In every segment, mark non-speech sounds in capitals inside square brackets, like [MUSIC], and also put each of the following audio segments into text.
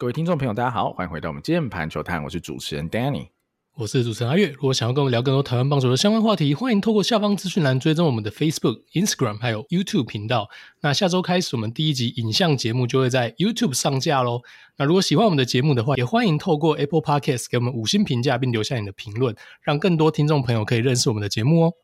各位听众朋友，大家好，欢迎回到我们键盘球探，我是主持人 Danny，我是主持人阿月。如果想要跟我们聊更多台湾棒球的相关话题，欢迎透过下方资讯栏追踪我们的 Facebook、Instagram 还有 YouTube 频道。那下周开始，我们第一集影像节目就会在 YouTube 上架喽。那如果喜欢我们的节目的话，也欢迎透过 Apple Podcast 给我们五星评价，并留下你的评论，让更多听众朋友可以认识我们的节目哦。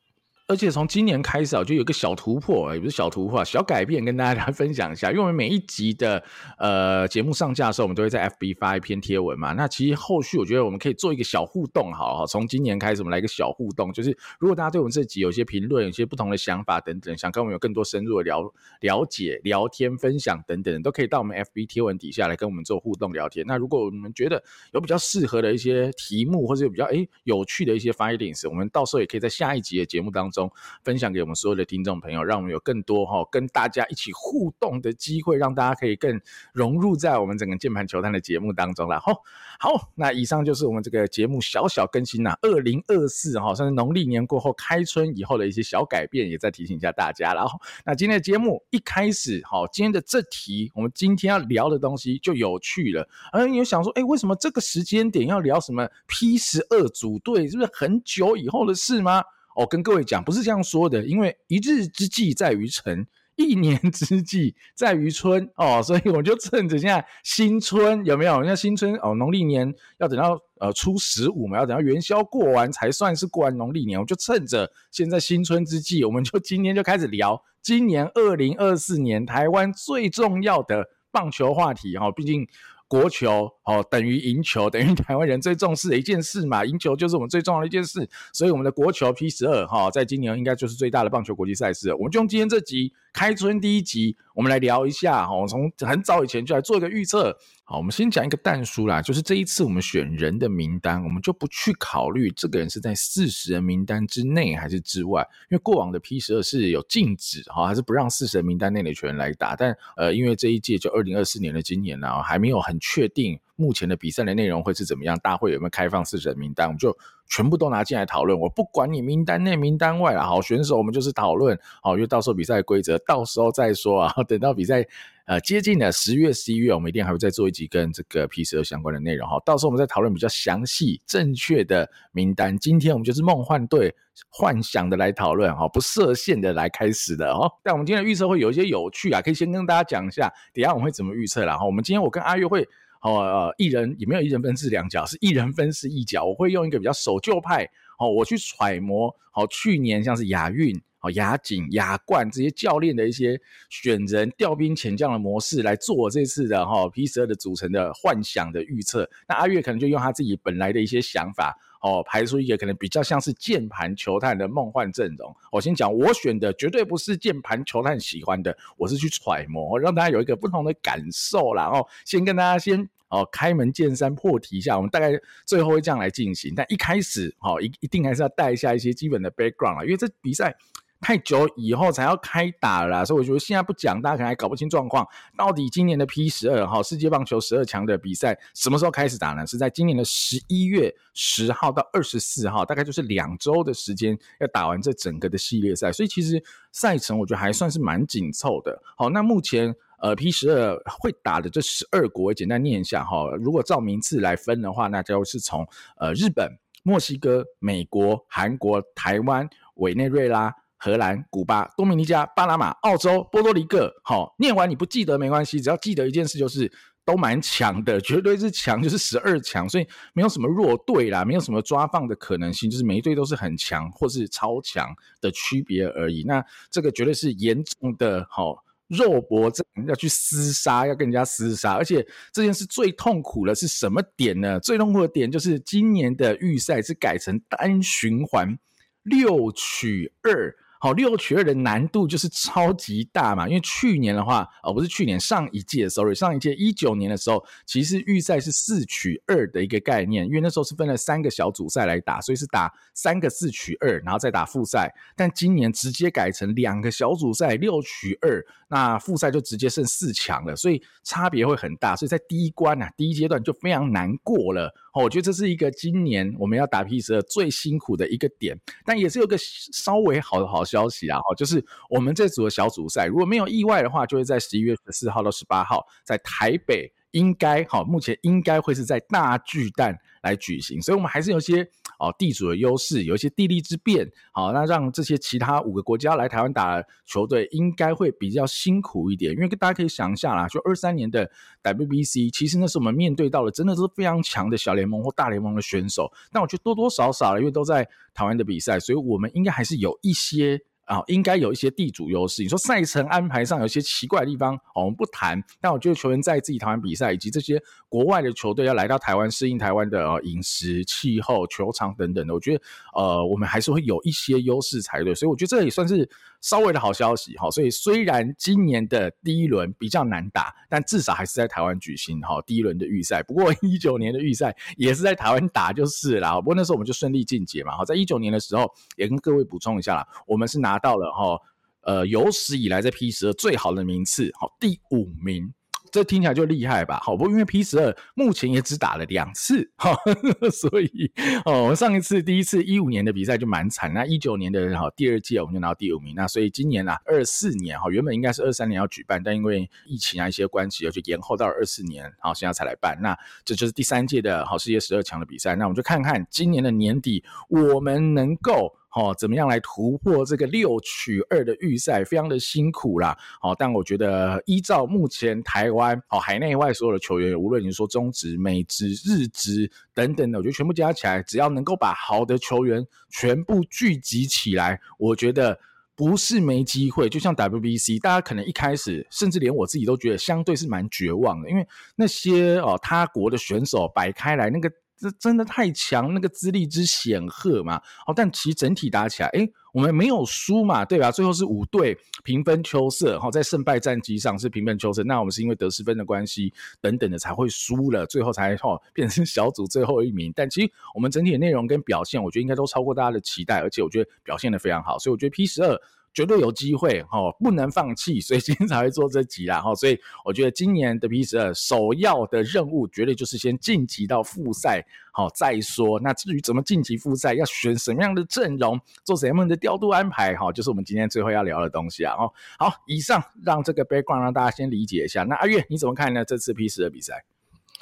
而且从今年开始啊，就有个小突破，也不是小突破，小改变，跟大家来分享一下。因为我们每一集的呃节目上架的时候，我们都会在 FB 发一篇贴文嘛。那其实后续我觉得我们可以做一个小互动，好好。从今年开始，我们来一个小互动，就是如果大家对我们这集有些评论、有些不同的想法等等，想跟我们有更多深入的了了解、聊天、分享等等，都可以到我们 FB 贴文底下来跟我们做互动聊天。那如果你们觉得有比较适合的一些题目，或者有比较诶有趣的一些 findings，我们到时候也可以在下一集的节目当中中分享给我们所有的听众朋友，让我们有更多哈跟大家一起互动的机会，让大家可以更融入在我们整个键盘球探的节目当中了。好，好，那以上就是我们这个节目小小更新呐，二零二四哈，算是农历年过后开春以后的一些小改变，也再提醒一下大家。然后，那今天的节目一开始，好，今天的这题，我们今天要聊的东西就有趣了。而你有想说，哎，为什么这个时间点要聊什么 P 十二组队？是不是很久以后的事吗？哦，跟各位讲，不是这样说的，因为一日之计在于晨，一年之计在于春哦，所以我就趁着现在新春有没有？像新春哦，农历年要等到呃初十五嘛，要等到元宵过完才算是过完农历年，我就趁着现在新春之际，我们就 [LAUGHS] 今天就开始聊今年二零二四年台湾最重要的棒球话题哈，毕竟。国球哦，等于赢球，等于台湾人最重视的一件事嘛。赢球就是我们最重要的一件事，所以我们的国球 P 十二哈，在今年应该就是最大的棒球国际赛事。我们就用今天这集开春第一集，我们来聊一下哈。我从很早以前就来做一个预测。好，我们先讲一个但书啦，就是这一次我们选人的名单，我们就不去考虑这个人是在四十人名单之内还是之外，因为过往的 P 十二是有禁止哈，还是不让四十人名单内的球员来打。但呃，因为这一届就二零二四年的今年呢，还没有很确定目前的比赛的内容会是怎么样，大会有没有开放四十人名单，我们就全部都拿进来讨论。我不管你名单内名单外啦，好选手我们就是讨论，好，因为到时候比赛规则到时候再说啊，等到比赛。呃，接近了十月、十一月，我们一定还会再做一集跟这个 P 十二相关的内容哈。到时候我们再讨论比较详细、正确的名单。今天我们就是梦幻队幻想的来讨论哈，不设限的来开始的哦。但我们今天的预测会有一些有趣啊，可以先跟大家讲一下，等下我们会怎么预测啦。哈。我们今天我跟阿月会哦呃一人也没有一人分饰两角，是一人分饰一角。我会用一个比较守旧派哦，我去揣摩好去年像是亚运。亚锦、亚冠这些教练的一些选人、调兵遣将的模式来做这次的哈 P 十二的组成的幻想的预测。那阿月可能就用他自己本来的一些想法哦，排出一个可能比较像是键盘球探的梦幻阵容。我先讲，我选的绝对不是键盘球探喜欢的，我是去揣摩，让大家有一个不同的感受啦。然后先跟大家先哦开门见山破题一下，我们大概最后会这样来进行。但一开始哦一一定还是要带一下一些基本的 background 啊，因为这比赛。太久以后才要开打了啦，所以我觉得现在不讲，大家可能还搞不清状况。到底今年的 P 十二哈世界棒球十二强的比赛什么时候开始打呢？是在今年的十一月十号到二十四号，大概就是两周的时间要打完这整个的系列赛。所以其实赛程我觉得还算是蛮紧凑的。好，那目前呃 P 十二会打的这十二国，简单念一下哈。如果照名次来分的话，那就是从呃日本、墨西哥、美国、韩国、台湾、委内瑞拉。荷兰、古巴、多米尼加、巴拿马、澳洲、波多黎各，好，念完你不记得没关系，只要记得一件事，就是都蛮强的，绝对是强，就是十二强，所以没有什么弱队啦，没有什么抓放的可能性，就是每一队都是很强或是超强的区别而已。那这个绝对是严重的，好肉搏战，要去厮杀，要跟人家厮杀，而且这件事最痛苦的是什么点呢？最痛苦的点就是今年的预赛是改成单循环六取二。好，六取二的难度就是超级大嘛，因为去年的话，哦，不是去年，上一届，sorry，上一届一九年的时候，其实预赛是四取二的一个概念，因为那时候是分了三个小组赛来打，所以是打三个四取二，然后再打复赛。但今年直接改成两个小组赛六取二，那复赛就直接剩四强了，所以差别会很大，所以在第一关啊，第一阶段就非常难过了。我觉得这是一个今年我们要打 P 十二最辛苦的一个点，但也是有个稍微好的好消息啊，哈，就是我们这组的小组赛如果没有意外的话，就会在十一月十四号到十八号在台北应该哈，目前应该会是在大巨蛋来举行，所以我们还是有些哦地主的优势，有一些地利之便，好，那让这些其他五个国家来台湾打球队应该会比较辛苦一点，因为大家可以想一下啦，就二三年的 WBC，其实那是我们面对到了真的是非常强的小联盟或大联盟的选手，但我觉得多多少少因为都在台湾的比赛，所以我们应该还是有一些。啊，应该有一些地主优势。你说赛程安排上有些奇怪的地方，我们不谈。但我觉得球员在自己台湾比赛，以及这些国外的球队要来到台湾适应台湾的饮食、气候、球场等等的，我觉得呃，我们还是会有一些优势才对。所以我觉得这也算是稍微的好消息哈。所以虽然今年的第一轮比较难打，但至少还是在台湾举行哈第一轮的预赛。不过 [LAUGHS] 一九年的预赛也是在台湾打就是啦。不过那时候我们就顺利晋级嘛。好，在一九年的时候也跟各位补充一下啦，我们是拿。到了哈，呃，有史以来在 P 十二最好的名次，好，第五名，这听起来就厉害吧？好，不过因为 P 十二目前也只打了两次，哈，[LAUGHS] 所以哦，我们上一次第一次一五年的比赛就蛮惨，那一九年的哈第二届我们就拿到第五名，那所以今年啊二四年哈，原本应该是二三年要举办，但因为疫情啊一些关系，就延后到了二四年，好，现在才来办，那这就是第三届的好世界十二强的比赛，那我们就看看今年的年底我们能够。哦，怎么样来突破这个六取二的预赛？非常的辛苦啦。好，但我觉得依照目前台湾哦海内外所有的球员，无论你说中职、美职、日职等等的，我觉得全部加起来，只要能够把好的球员全部聚集起来，我觉得不是没机会。就像 WBC，大家可能一开始，甚至连我自己都觉得相对是蛮绝望的，因为那些哦他国的选手摆开来那个。这真的太强，那个资历之显赫嘛。哦，但其实整体打起来，诶，我们没有输嘛，对吧？最后是五队平分秋色，好，在胜败战绩上是平分秋色。那我们是因为得失分的关系等等的才会输了，最后才哈变成小组最后一名。但其实我们整体的内容跟表现，我觉得应该都超过大家的期待，而且我觉得表现得非常好。所以我觉得 P 十二。绝对有机会哈，不能放弃，所以今天才会做这集啦哈。所以我觉得今年的 P 十二首要的任务，绝对就是先晋级到复赛，好再说。那至于怎么晋级复赛，要选什么样的阵容，做什么样的调度安排，哈，就是我们今天最后要聊的东西啊。哦，好，以上让这个 background 让大家先理解一下。那阿月你怎么看呢？这次 P 十二比赛？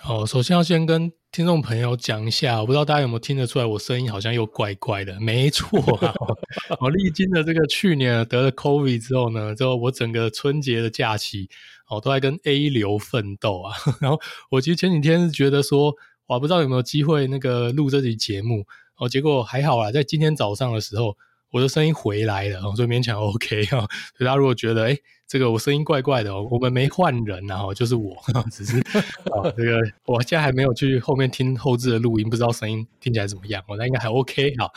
好，首先要先跟听众朋友讲一下，我不知道大家有没有听得出来，我声音好像又怪怪的。没错啊，我 [LAUGHS] 历经了这个去年得了 COVID 之后呢，之后我整个春节的假期，哦，都在跟 A 流奋斗啊。[LAUGHS] 然后我其实前几天是觉得说，我不知道有没有机会那个录这集节目哦，结果还好啦，在今天早上的时候。我的声音回来了，所以勉强 OK 哈。[LAUGHS] 所以大家如果觉得，诶这个我声音怪怪的，我们没换人啊，就是我，[LAUGHS] 只是啊，这个我现在还没有去后面听后置的录音，不知道声音听起来怎么样。我那应该还 OK 好。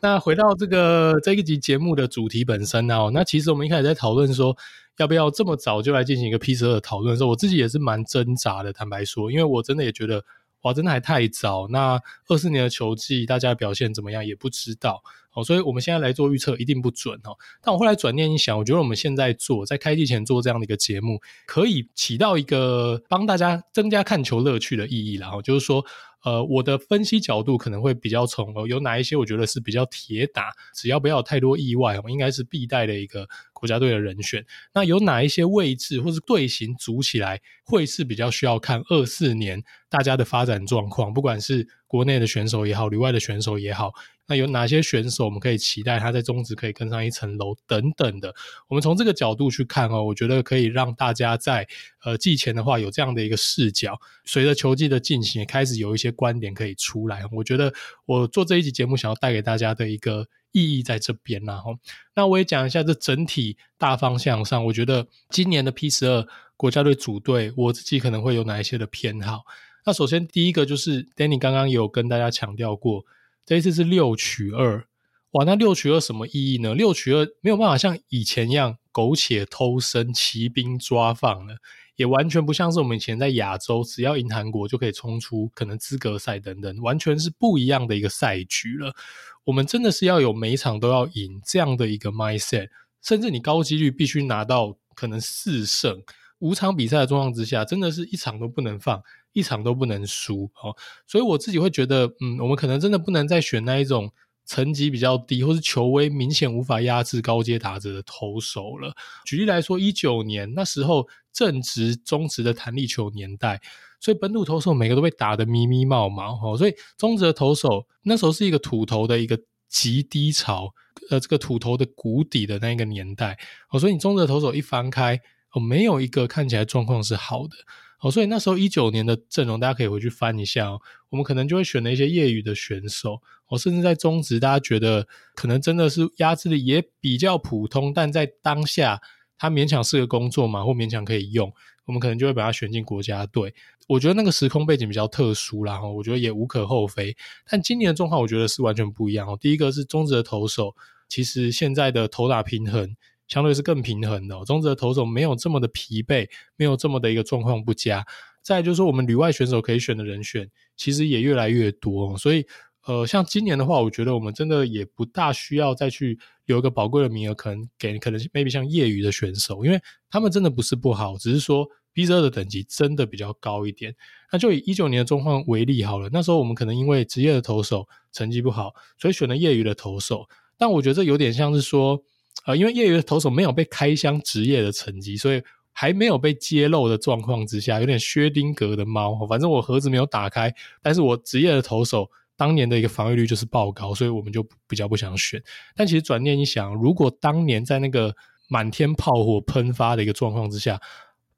那回到这个这一集节目的主题本身呢，那其实我们一开始在讨论说，要不要这么早就来进行一个 P 十二的讨论的时候，我自己也是蛮挣扎的，坦白说，因为我真的也觉得。哇，真的还太早。那二四年的球季，大家表现怎么样也不知道哦，所以我们现在来做预测一定不准哦。但我后来转念一想，我觉得我们现在做，在开季前做这样的一个节目，可以起到一个帮大家增加看球乐趣的意义。然后就是说。呃，我的分析角度可能会比较从有哪一些，我觉得是比较铁打，只要不要有太多意外，我应该是必带的一个国家队的人选。那有哪一些位置或是队形组起来，会是比较需要看二四年大家的发展状况，不管是国内的选手也好，旅外的选手也好。那有哪些选手我们可以期待他在中职可以更上一层楼等等的？我们从这个角度去看哦，我觉得可以让大家在呃季前的话有这样的一个视角，随着球季的进行，开始有一些观点可以出来。我觉得我做这一集节目想要带给大家的一个意义在这边，然后那我也讲一下这整体大方向上，我觉得今年的 P 十二国家队组队，我自己可能会有哪一些的偏好。那首先第一个就是 Danny 刚刚有跟大家强调过。这一次是六取二，哇！那六取二什么意义呢？六取二没有办法像以前一样苟且偷生、骑兵抓放了，也完全不像是我们以前在亚洲，只要赢韩国就可以冲出可能资格赛等等，完全是不一样的一个赛局了。我们真的是要有每一场都要赢这样的一个 mindset，甚至你高几率必须拿到可能四胜。五场比赛的状况之下，真的是一场都不能放。一场都不能输，哦，所以我自己会觉得，嗯，我们可能真的不能再选那一种层级比较低，或是球威明显无法压制高阶打者的投手了。举例来说，一九年那时候正值中职的弹力球年代，所以本土投手每个都被打得迷迷茫茫，所以中职的投手那时候是一个土投的一个极低潮，呃，这个土投的谷底的那个年代，哦，所以你中职的投手一翻开，哦，没有一个看起来状况是好的。哦，所以那时候一九年的阵容，大家可以回去翻一下哦。我们可能就会选了一些业余的选手，哦，甚至在中职，大家觉得可能真的是压制力也比较普通，但在当下他勉强是个工作嘛，或勉强可以用，我们可能就会把他选进国家队。我觉得那个时空背景比较特殊啦，哈，我觉得也无可厚非。但今年的状况，我觉得是完全不一样哦。第一个是中职的投手，其实现在的投打平衡。相对是更平衡的，中职的投手没有这么的疲惫，没有这么的一个状况不佳。再就是说，我们旅外选手可以选的人选其实也越来越多，所以呃，像今年的话，我觉得我们真的也不大需要再去留一个宝贵的名额，可能给可能 maybe 像业余的选手，因为他们真的不是不好，只是说 B12 的等级真的比较高一点。那就以一九年的状况为例好了，那时候我们可能因为职业的投手成绩不好，所以选了业余的投手，但我觉得这有点像是说。呃，因为业余的投手没有被开箱职业的成绩，所以还没有被揭露的状况之下，有点薛丁格的猫。反正我盒子没有打开，但是我职业的投手当年的一个防御率就是爆高，所以我们就比较不想选。但其实转念一想，如果当年在那个满天炮火喷发的一个状况之下，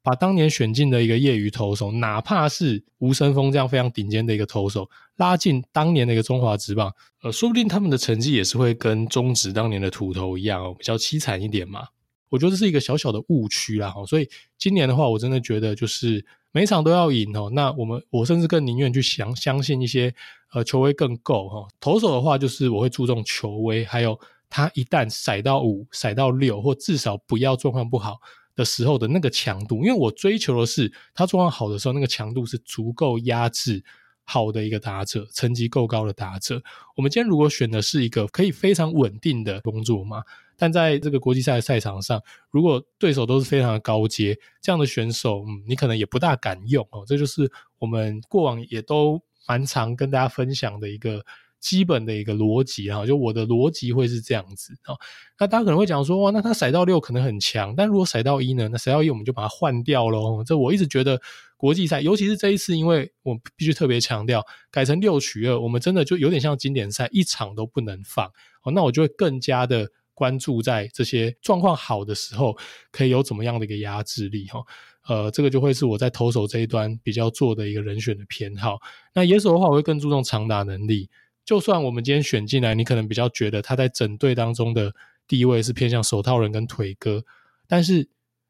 把当年选进的一个业余投手，哪怕是吴森峰这样非常顶尖的一个投手，拉进当年的一个中华职棒，呃，说不定他们的成绩也是会跟中职当年的土头一样哦，比较凄惨一点嘛。我觉得这是一个小小的误区啦，所以今年的话，我真的觉得就是每场都要赢哦。那我们我甚至更宁愿去相相信一些呃球威更够哈。投手的话，就是我会注重球威，还有他一旦甩到五、甩到六，或至少不要状况不好。的时候的那个强度，因为我追求的是他状况好的时候，那个强度是足够压制好的一个打者，成绩够高的打者。我们今天如果选的是一个可以非常稳定的工作嘛，但在这个国际赛的赛场上，如果对手都是非常的高阶，这样的选手，嗯，你可能也不大敢用哦。这就是我们过往也都蛮常跟大家分享的一个。基本的一个逻辑哈，就我的逻辑会是这样子啊。那大家可能会讲说，哇，那他甩到六可能很强，但如果甩到一呢？那甩到一我们就把它换掉喽。这我一直觉得国际赛，尤其是这一次，因为我必须特别强调，改成六取二，我们真的就有点像经典赛，一场都不能放哦。那我就会更加的关注在这些状况好的时候，可以有怎么样的一个压制力哈。呃，这个就会是我在投手这一端比较做的一个人选的偏好。那野手的话，我会更注重长打能力。就算我们今天选进来，你可能比较觉得他在整队当中的地位是偏向手套人跟腿哥，但是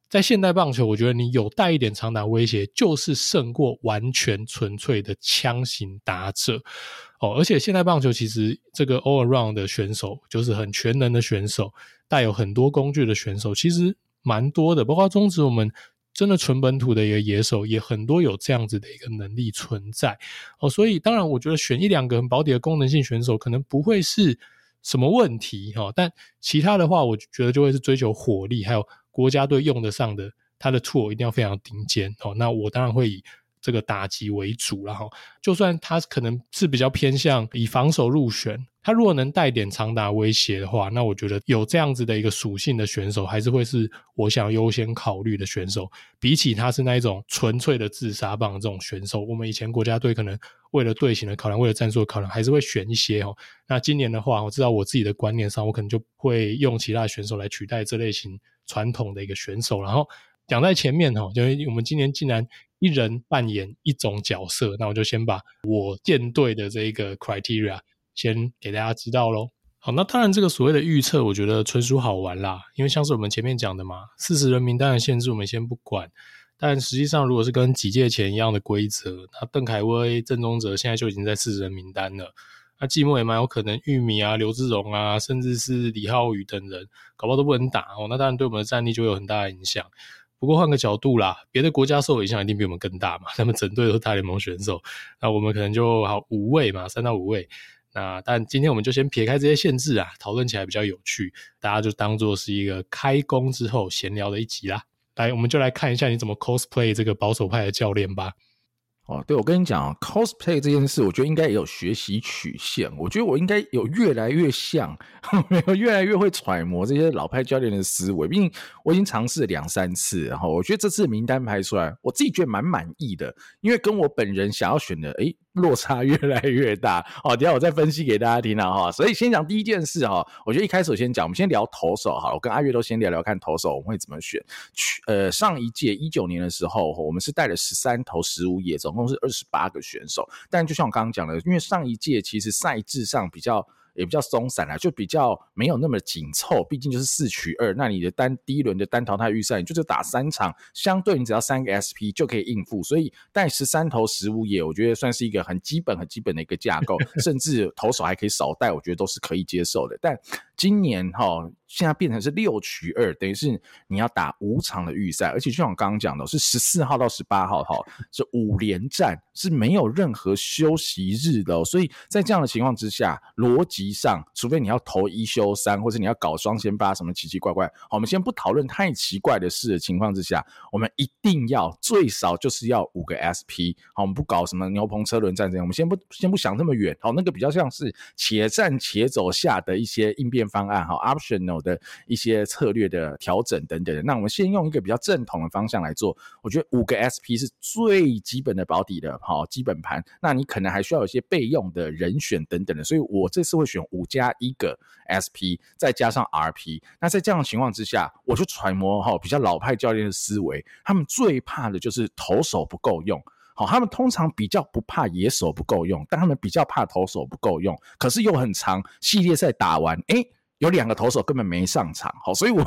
在现代棒球，我觉得你有带一点长打威胁，就是胜过完全纯粹的枪型打者哦。而且现代棒球其实这个 all around 的选手，就是很全能的选手，带有很多工具的选手，其实蛮多的，包括中职我们。真的纯本土的一个野手，也很多有这样子的一个能力存在哦，所以当然我觉得选一两个很保底的功能性选手可能不会是什么问题哈，但其他的话，我觉得就会是追求火力，还有国家队用得上的，他的 tool 一定要非常顶尖哦，那我当然会以。这个打击为主，了哈就算他可能是比较偏向以防守入选，他如果能带点长达威胁的话，那我觉得有这样子的一个属性的选手，还是会是我想优先考虑的选手。比起他是那一种纯粹的自杀棒这种选手，我们以前国家队可能为了队形的考量，为了战术的考量，还是会选一些哦。那今年的话，我知道我自己的观念上，我可能就会用其他的选手来取代这类型传统的一个选手。然后讲在前面哈，就我们今年竟然。一人扮演一种角色，那我就先把我舰队的这一个 criteria 先给大家知道喽。好，那当然这个所谓的预测，我觉得纯属好玩啦，因为像是我们前面讲的嘛，四十人名单的限制我们先不管，但实际上如果是跟几届前一样的规则，那邓凯威、郑宗哲现在就已经在四十人名单了，那季末也蛮有可能玉米啊、刘志荣啊，甚至是李浩宇等人，搞不好都不能打哦，那当然对我们的战力就会有很大的影响。不过换个角度啦，别的国家受影响一定比我们更大嘛。他们整队都是大联盟选手，那我们可能就好五位嘛，三到五位。那但今天我们就先撇开这些限制啊，讨论起来比较有趣，大家就当做是一个开工之后闲聊的一集啦。来，我们就来看一下你怎么 cosplay 这个保守派的教练吧。哦，对，我跟你讲啊，cosplay 这件事，我觉得应该也有学习曲线。我觉得我应该有越来越像，[LAUGHS] 没有越来越会揣摩这些老派教练的思维。毕竟我已经尝试了两三次，然后我觉得这次名单排出来，我自己觉得蛮满意的，因为跟我本人想要选的，诶落差越来越大。好，等下我再分析给大家听啊哈。所以先讲第一件事哈，我觉得一开始我先讲，我们先聊投手哈，我跟阿月都先聊聊看投手我们会怎么选。去呃，上一届一九年的时候，我们是带了十三投十五野中，总共是二十八个选手。但就像我刚刚讲的，因为上一届其实赛制上比较。也比较松散啦，就比较没有那么紧凑。毕竟就是四取二，那你的单第一轮的单淘汰预赛，你就是打三场，相对你只要三个 SP 就可以应付。所以带十三投十五野，我觉得算是一个很基本、很基本的一个架构，[LAUGHS] 甚至投手还可以少带，我觉得都是可以接受的。但今年哈。现在变成是六取二，等于是你要打五场的预赛，而且就像我刚刚讲的，是十四号到十八号哈，是五连战，是没有任何休息日的哦。所以在这样的情况之下，逻辑上，除非你要投一休三，或者你要搞双先八什么奇奇怪怪，好，我们先不讨论太奇怪的事的情况之下，我们一定要最少就是要五个 SP，好，我们不搞什么牛棚车轮战这样，我们先不先不想这么远，好，那个比较像是且战且走下的一些应变方案，好，optional。的一些策略的调整等等的，那我们先用一个比较正统的方向来做。我觉得五个 SP 是最基本的保底的，好基本盘。那你可能还需要有一些备用的人选等等的，所以我这次会选五加一个 SP，再加上 RP。那在这样的情况之下，我就揣摩哈比较老派教练的思维，他们最怕的就是投手不够用。好，他们通常比较不怕野手不够用，但他们比较怕投手不够用，可是又很长。系列赛打完，哎、有两个投手根本没上场，好，所以我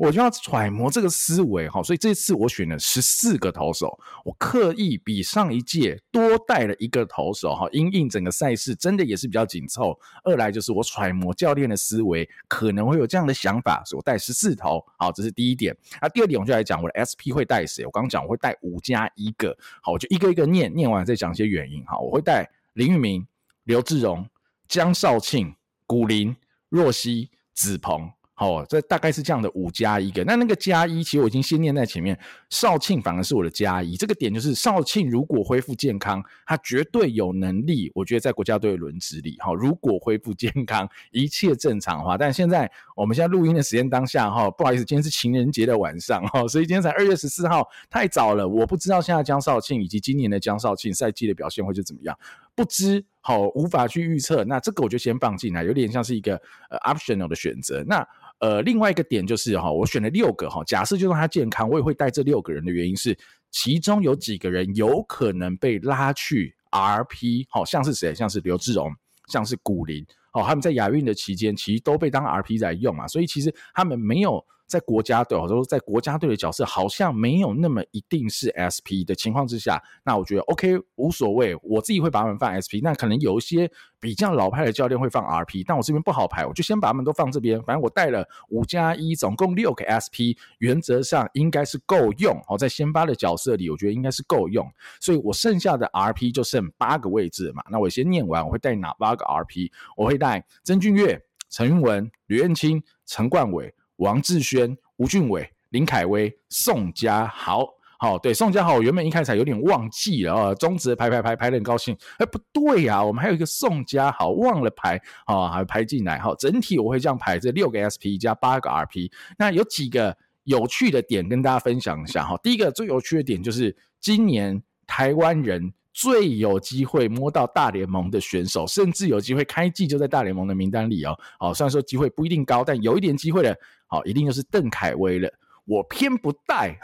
我就要揣摩这个思维，好，所以这次我选了十四个投手，我刻意比上一届多带了一个投手，哈，因应整个赛事真的也是比较紧凑。二来就是我揣摩教练的思维，可能会有这样的想法，所以我带十四投，好，这是第一点。那第二点，我就来讲我的 SP 会带谁？我刚刚讲我会带五加一个，好，我就一个一个念，念完再讲一些原因，好，我会带林玉明、刘志荣、江少庆、古林。若曦、子鹏，好，这大概是这样的五加一个。那那个加一，其实我已经先念在前面。少庆反而是我的加一，这个点就是少庆如果恢复健康，他绝对有能力。我觉得在国家队轮值里，哈，如果恢复健康，一切正常的话。但现在我们现在录音的时间当下，哈，不好意思，今天是情人节的晚上，哈，所以今天才二月十四号，太早了。我不知道现在江少庆以及今年的江少庆赛季的表现会是怎么样，不知。好，无法去预测。那这个我就先放进来，有点像是一个呃 optional 的选择。那呃另外一个点就是哈，我选了六个哈，假设就算他健康，我也会带这六个人的原因是，其中有几个人有可能被拉去 RP，好像是谁？像是刘志荣，像是古林，哦，他们在亚运的期间其实都被当 RP 在用嘛，所以其实他们没有。在国家队，或者说在国家队的角色好像没有那么一定是 SP 的情况之下，那我觉得 OK 无所谓，我自己会把他们放 SP。那可能有一些比较老派的教练会放 RP，但我这边不好排，我就先把他们都放这边。反正我带了五加一，总共六个 SP，原则上应该是够用。哦，在先发的角色里，我觉得应该是够用，所以我剩下的 RP 就剩八个位置嘛。那我先念完，我会带哪八个 RP？我会带曾俊岳、陈韵文、吕彦青、陈冠伟。王志轩、吴俊伟、林凯威、宋家豪，好，对，宋家豪，我原本一开始有点忘记了啊，中职排排排排得很高兴，哎，不对呀、啊，我们还有一个宋家豪忘了排啊，还排进来，好，整体我会这样排，这六个 SP 加八个 RP，那有几个有趣的点跟大家分享一下哈，第一个最有趣的点就是今年台湾人。最有机会摸到大联盟的选手，甚至有机会开季就在大联盟的名单里哦。好，虽然说机会不一定高，但有一点机会的，好，一定就是邓凯威了。我偏不带，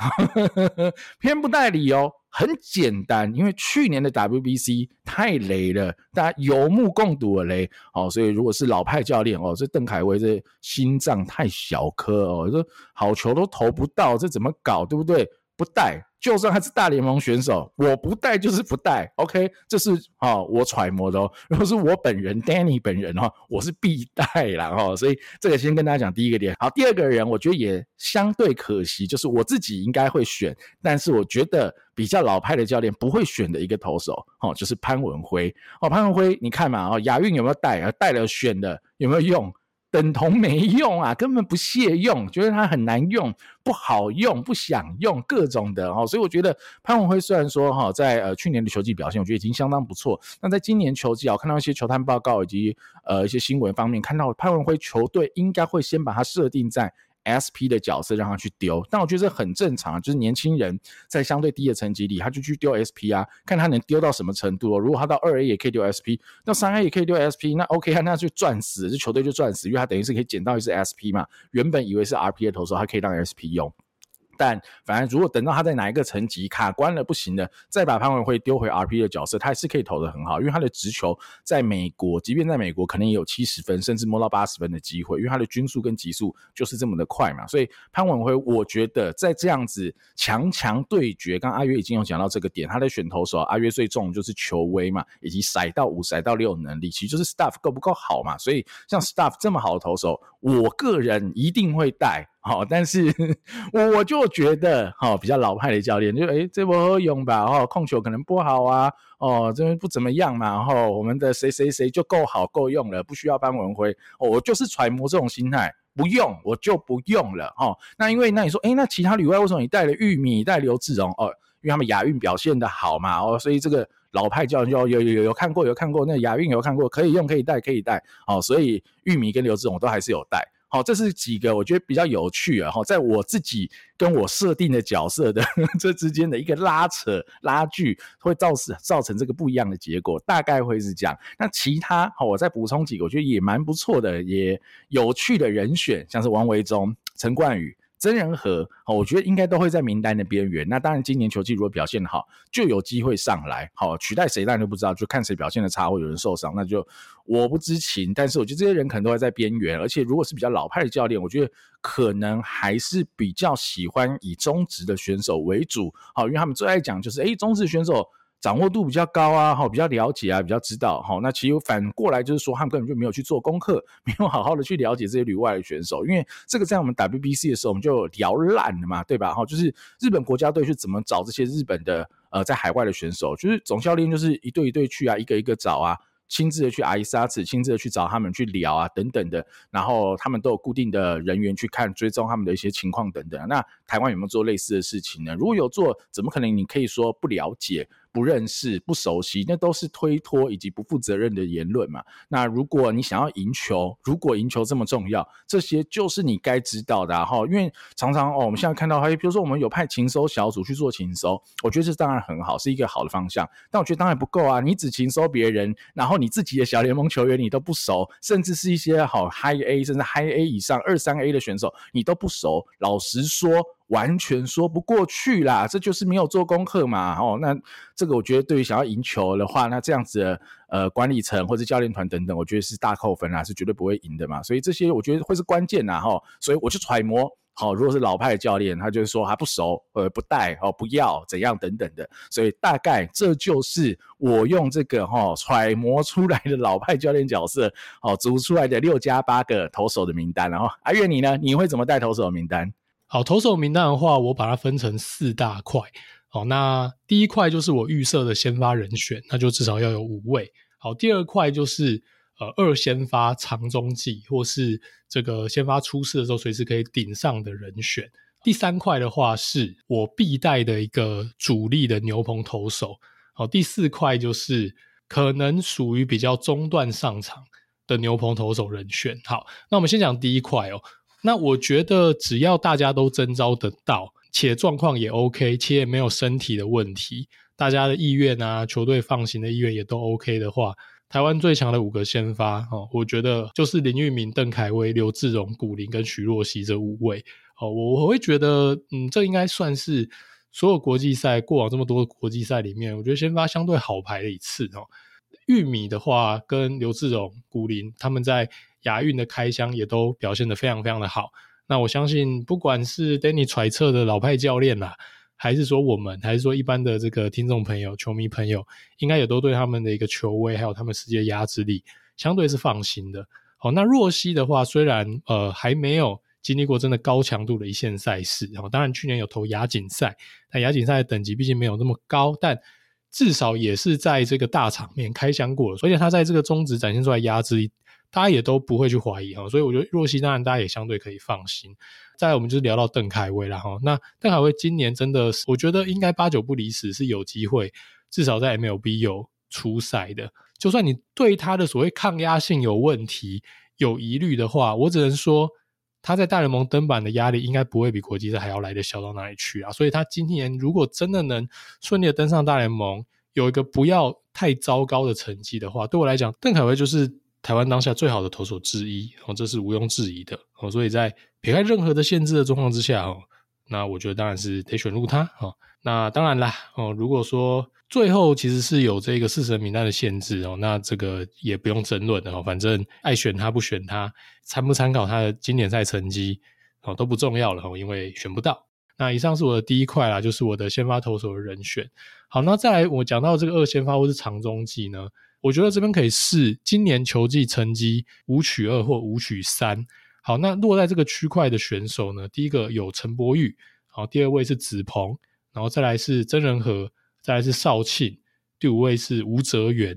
[LAUGHS] 偏不带理由很简单，因为去年的 WBC 太雷了，大家有目共睹的雷。好，所以如果是老派教练哦，这邓凯威这心脏太小颗哦，这好球都投不到，这怎么搞，对不对？不带。就算他是大联盟选手，我不带就是不带，OK，这是啊、哦、我揣摩的哦。[LAUGHS] 如果是我本人 Danny 本人哈，我是必带啦哈。所以这个先跟大家讲第一个点。好，第二个人我觉得也相对可惜，就是我自己应该会选，但是我觉得比较老派的教练不会选的一个投手哦，就是潘文辉哦。潘文辉，你看嘛哦，亚运有没有带啊？带了选的有没有用？等同没用啊，[LAUGHS] 根本不屑用，觉得它很难用，不好用，不想用，各种的哦。所以我觉得潘文辉虽然说哈，在呃去年的球季表现，我觉得已经相当不错。那在今年球季啊，我看到一些球探报告以及呃一些新闻方面，看到潘文辉球队应该会先把它设定在。SP 的角色让他去丢，但我觉得这很正常，就是年轻人在相对低的层级里，他就去丢 SP 啊，看他能丢到什么程度哦。如果他到二 A 也可以丢 SP，到三 A 也可以丢 SP，那 OK 啊，那就赚死，这球队就赚死，因为他等于是可以捡到一支 SP 嘛。原本以为是 RP 的投手，他可以当 SP 用。但反正如果等到他在哪一个层级卡关了不行的，再把潘文辉丢回 RP 的角色，他还是可以投的很好，因为他的直球在美国，即便在美国可能也有七十分甚至摸到八十分的机会，因为他的均速跟极速就是这么的快嘛。所以潘文辉，我觉得在这样子强强对决，刚阿约已经有讲到这个点，他的选投手，阿约最重就是球威嘛，以及甩到五、甩到六能力，其实就是 stuff 够不够好嘛。所以像 stuff 这么好的投手，我个人一定会带。好，但是我就觉得，哈，比较老派的教练就，诶，这波用吧，哦，控球可能不好啊，哦，这边不怎么样嘛，然后我们的谁谁谁就够好够用了，不需要潘文辉，哦，我就是揣摩这种心态，不用我就不用了，哈，那因为那你说，诶，那其他旅外为什么你带了玉米，带刘志荣，哦，因为他们亚运表现得好嘛，哦，所以这个老派教练就有有有有看过有看过，那亚运有看过，可以用可以带可以带，哦，所以玉米跟刘志荣都还是有带。好，这是几个我觉得比较有趣啊！哈，在我自己跟我设定的角色的 [LAUGHS] 这之间的一个拉扯拉锯，会造成造成这个不一样的结果，大概会是这样。那其他好，我再补充几个，我觉得也蛮不错的，也有趣的人选，像是王维忠、陈冠宇。曾仁和，好，我觉得应该都会在名单的边缘。那当然，今年球季如果表现好，就有机会上来。好，取代谁当然就不知道，就看谁表现的差，或有人受伤，那就我不知情。但是我觉得这些人可能都会在边缘，而且如果是比较老派的教练，我觉得可能还是比较喜欢以中职的选手为主。好，因为他们最爱讲就是，诶，中职选手。掌握度比较高啊，哈，比较了解啊，比较知道，哈，那其实反过来就是说，他们根本就没有去做功课，[LAUGHS] 没有好好的去了解这些旅外的选手，因为这个在我们 WBC 的时候我们就聊烂了嘛，对吧？哈，就是日本国家队是怎么找这些日本的呃在海外的选手，就是总教练就是一队一队去啊，一个一个找啊。亲自的去阿伊沙子，亲自的去找他们去聊啊，等等的，然后他们都有固定的人员去看追踪他们的一些情况等等。那台湾有没有做类似的事情呢？如果有做，怎么可能？你可以说不了解？不认识、不熟悉，那都是推脱以及不负责任的言论嘛。那如果你想要赢球，如果赢球这么重要，这些就是你该知道的哈、啊。因为常常哦，我们现在看到，还比如说我们有派勤收小组去做勤收，我觉得这当然很好，是一个好的方向。但我觉得当然不够啊，你只勤收别人，然后你自己的小联盟球员你都不熟，甚至是一些好 High A 甚至 High A 以上二三 A 的选手你都不熟，老实说。完全说不过去啦，这就是没有做功课嘛。哦，那这个我觉得对于想要赢球的话，那这样子的呃管理层或者教练团等等，我觉得是大扣分啦，是绝对不会赢的嘛。所以这些我觉得会是关键呐，哈。所以我去揣摩，好，如果是老派教练，他就是说他不熟，呃，不带，哦，不要怎样等等的。所以大概这就是我用这个哈揣摩出来的老派教练角色，哦，组出来的六加八个投手的名单。然后阿月你呢？你会怎么带投手的名单？好，投手名单的话，我把它分成四大块。好，那第一块就是我预设的先发人选，那就至少要有五位。好，第二块就是呃二先发长中继，或是这个先发出事的时候随时可以顶上的人选。第三块的话是我必带的一个主力的牛棚投手。好，第四块就是可能属于比较中段上场的牛棚投手人选。好，那我们先讲第一块哦。那我觉得只要大家都征召得到，且状况也 OK，且也没有身体的问题，大家的意愿啊，球队放行的意愿也都 OK 的话，台湾最强的五个先发哦，我觉得就是林玉明、邓凯威、刘志荣、古林跟徐若曦这五位哦，我我会觉得，嗯，这应该算是所有国际赛过往这么多国际赛里面，我觉得先发相对好排的一次哦。玉米的话，跟刘志荣、古林他们在。亚运的开箱也都表现得非常非常的好，那我相信不管是 Danny 揣测的老派教练啦，还是说我们，还是说一般的这个听众朋友、球迷朋友，应该也都对他们的一个球威，还有他们实际的压制力，相对是放心的。好，那若曦的话，虽然呃还没有经历过真的高强度的一线赛事，然后当然去年有投亚锦赛，但亚锦赛的等级毕竟没有那么高，但至少也是在这个大场面开箱过了，所以他在这个中职展现出来压制力。大家也都不会去怀疑哈。所以我觉得若曦当然大家也相对可以放心。再来我们就是聊到邓凯威了哈。那邓凯威今年真的是，我觉得应该八九不离十是有机会，至少在 MLB 有出赛的。就算你对他的所谓抗压性有问题、有疑虑的话，我只能说他在大联盟登板的压力应该不会比国际赛还要来得小到哪里去啊。所以他今年如果真的能顺利的登上大联盟，有一个不要太糟糕的成绩的话，对我来讲，邓凯威就是台湾当下最好的投手之一哦，这是毋庸置疑的哦。所以在撇开任何的限制的状况之下哦，那我觉得当然是得选入他哦。那当然啦哦，如果说最后其实是有这个四十人名单的限制哦，那这个也不用争论的哦，反正爱选他不选他，参不参考他的经典赛成绩哦都不重要了哦，因为选不到。那以上是我的第一块啦，就是我的先发投手的人选。好，那再来我讲到这个二先发或是长中继呢，我觉得这边可以试今年球季成绩五取二或五取三。好，那落在这个区块的选手呢，第一个有陈柏宇，好，第二位是子鹏，然后再来是曾仁和，再来是少庆，第五位是吴哲源。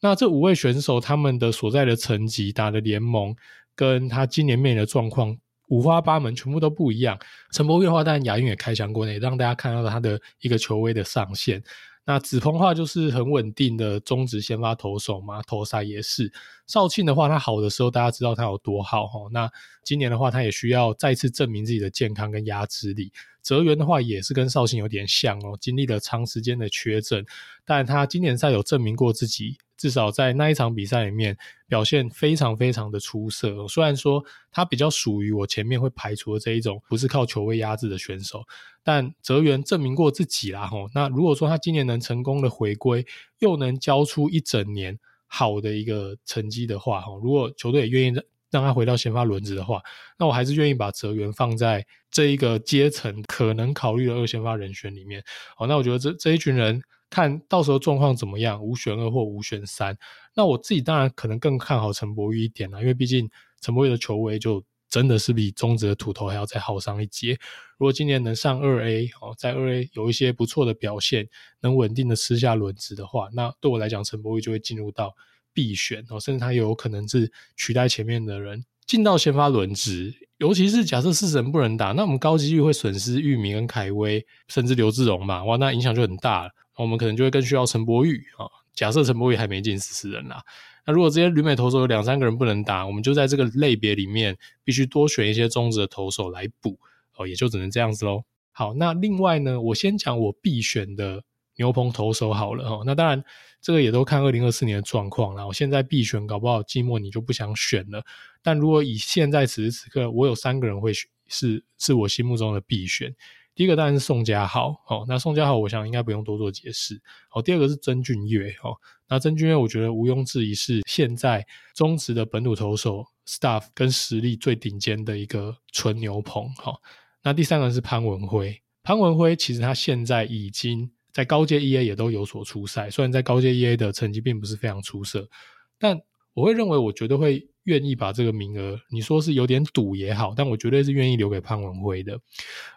那这五位选手他们的所在的成绩、打的联盟，跟他今年面临的状况。五花八门，全部都不一样。陈柏宇的话，当然亚运也开箱过，也让大家看到了他的一个球威的上限。那子鹏的话，就是很稳定的中职先发投手嘛，投赛也是。少庆的话，他好的时候，大家知道他有多好哦。那今年的话，他也需要再次证明自己的健康跟压制力。泽源的话，也是跟绍兴有点像哦，经历了长时间的缺阵，但他今年赛有证明过自己。至少在那一场比赛里面表现非常非常的出色。虽然说他比较属于我前面会排除的这一种，不是靠球位压制的选手，但泽源证明过自己啦吼。那如果说他今年能成功的回归，又能交出一整年好的一个成绩的话，吼，如果球队也愿意让他回到先发轮值的话，那我还是愿意把泽源放在这一个阶层可能考虑的二先发人选里面。好，那我觉得这这一群人。看到时候状况怎么样，五选二或五选三。那我自己当然可能更看好陈柏宇一点啦，因为毕竟陈柏宇的球威就真的是比中职的土头还要再好上一截。如果今年能上二 A 哦，在二 A 有一些不错的表现，能稳定的吃下轮值的话，那对我来讲，陈柏宇就会进入到必选哦，甚至他也有可能是取代前面的人进到先发轮值。尤其是假设四神不能打，那我们高几率会损失玉米跟凯威，甚至刘志荣嘛，哇，那影响就很大了。我们可能就会更需要陈柏宇啊。假设陈柏宇还没进四十人啦，那如果这些旅美投手有两三个人不能打，我们就在这个类别里面必须多选一些中职的投手来补哦，也就只能这样子喽。好，那另外呢，我先讲我必选的牛棚投手好了哦。那当然，这个也都看二零二四年的状况啦。我现在必选，搞不好季末你就不想选了。但如果以现在此时此刻，我有三个人会选，是是我心目中的必选。第一个当然是宋家豪，哦，那宋家豪我想应该不用多做解释，哦，第二个是曾俊岳，哦，那曾俊岳我觉得毋庸置疑是现在中职的本土投手 staff 跟实力最顶尖的一个纯牛棚，好，那第三个是潘文辉，潘文辉其实他现在已经在高阶 EA 也都有所出赛，虽然在高阶 EA 的成绩并不是非常出色，但我会认为我绝对会。愿意把这个名额，你说是有点赌也好，但我绝对是愿意留给潘文辉的。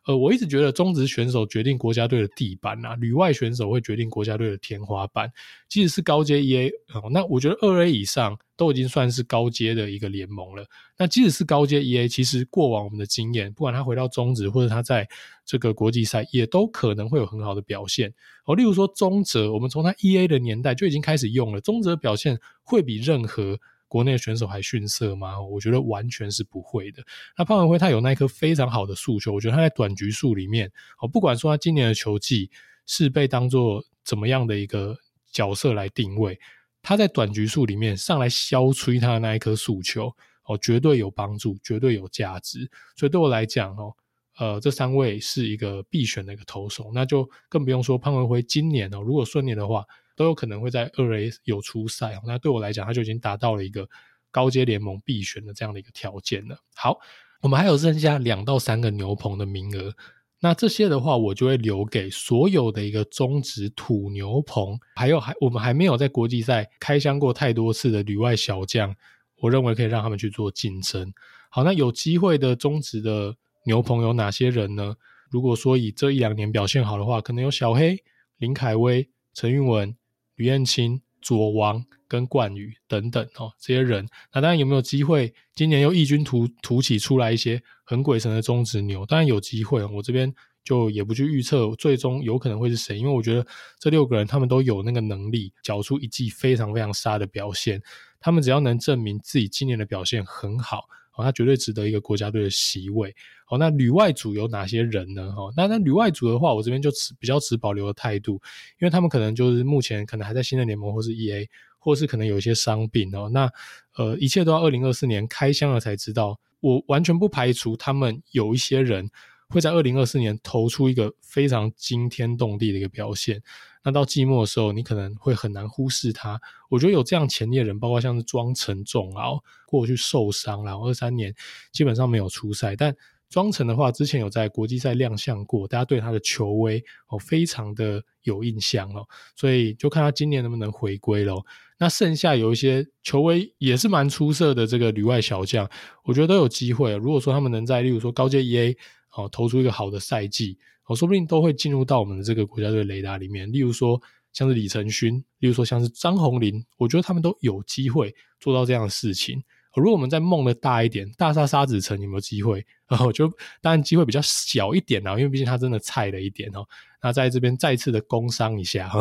呃，我一直觉得中职选手决定国家队的地板啊，旅外选手会决定国家队的天花板。即使是高阶 EA，哦，那我觉得二 A 以上都已经算是高阶的一个联盟了。那即使是高阶 EA，其实过往我们的经验，不管他回到中职或者他在这个国际赛，也都可能会有很好的表现。哦，例如说中职，我们从他 EA 的年代就已经开始用了，中职的表现会比任何。国内选手还逊色吗？我觉得完全是不会的。那潘文辉他有那一颗非常好的速球，我觉得他在短局数里面，哦，不管说他今年的球技是被当做怎么样的一个角色来定位，他在短局数里面上来消吹他的那一颗速球，哦，绝对有帮助，绝对有价值。所以对我来讲，哦，呃，这三位是一个必选的一个投手，那就更不用说潘文辉今年哦，如果顺利的话。都有可能会在二 A 有出赛，那对我来讲，他就已经达到了一个高阶联盟必选的这样的一个条件了。好，我们还有剩下两到三个牛棚的名额，那这些的话，我就会留给所有的一个中职土牛棚，还有还我们还没有在国际赛开箱过太多次的旅外小将，我认为可以让他们去做竞争。好，那有机会的中职的牛棚有哪些人呢？如果说以这一两年表现好的话，可能有小黑、林凯威、陈韵文。于彦青、左王跟冠宇等等哦，这些人，那当然有没有机会今年又异军突突起出来一些很鬼神的中职牛？当然有机会，我这边就也不去预测最终有可能会是谁，因为我觉得这六个人他们都有那个能力缴出一季非常非常杀的表现，他们只要能证明自己今年的表现很好。哦，他绝对值得一个国家队的席位。好，那旅外组有哪些人呢？哈，那那旅外组的话，我这边就持比较持保留的态度，因为他们可能就是目前可能还在新的联盟或是 EA，或是可能有一些伤病哦。那呃，一切都要二零二四年开箱了才知道。我完全不排除他们有一些人会在二零二四年投出一个非常惊天动地的一个表现。那到季末的时候，你可能会很难忽视他。我觉得有这样潜力的人，包括像是庄成仲啊，过去受伤，然后二三年基本上没有出赛。但庄成的话，之前有在国际赛亮相过，大家对他的球威哦非常的有印象哦，所以就看他今年能不能回归咯。那剩下有一些球威也是蛮出色的这个旅外小将，我觉得都有机会。如果说他们能在例如说高阶 EA 哦投出一个好的赛季。哦说不定都会进入到我们的这个国家队雷达里面，例如说像是李承勋，例如说像是张宏林，我觉得他们都有机会做到这样的事情。如果我们再梦的大一点，大沙沙子城有没有机会？然后就当然机会比较小一点啦，因为毕竟他真的菜了一点哦。那在这边再次的工商一下，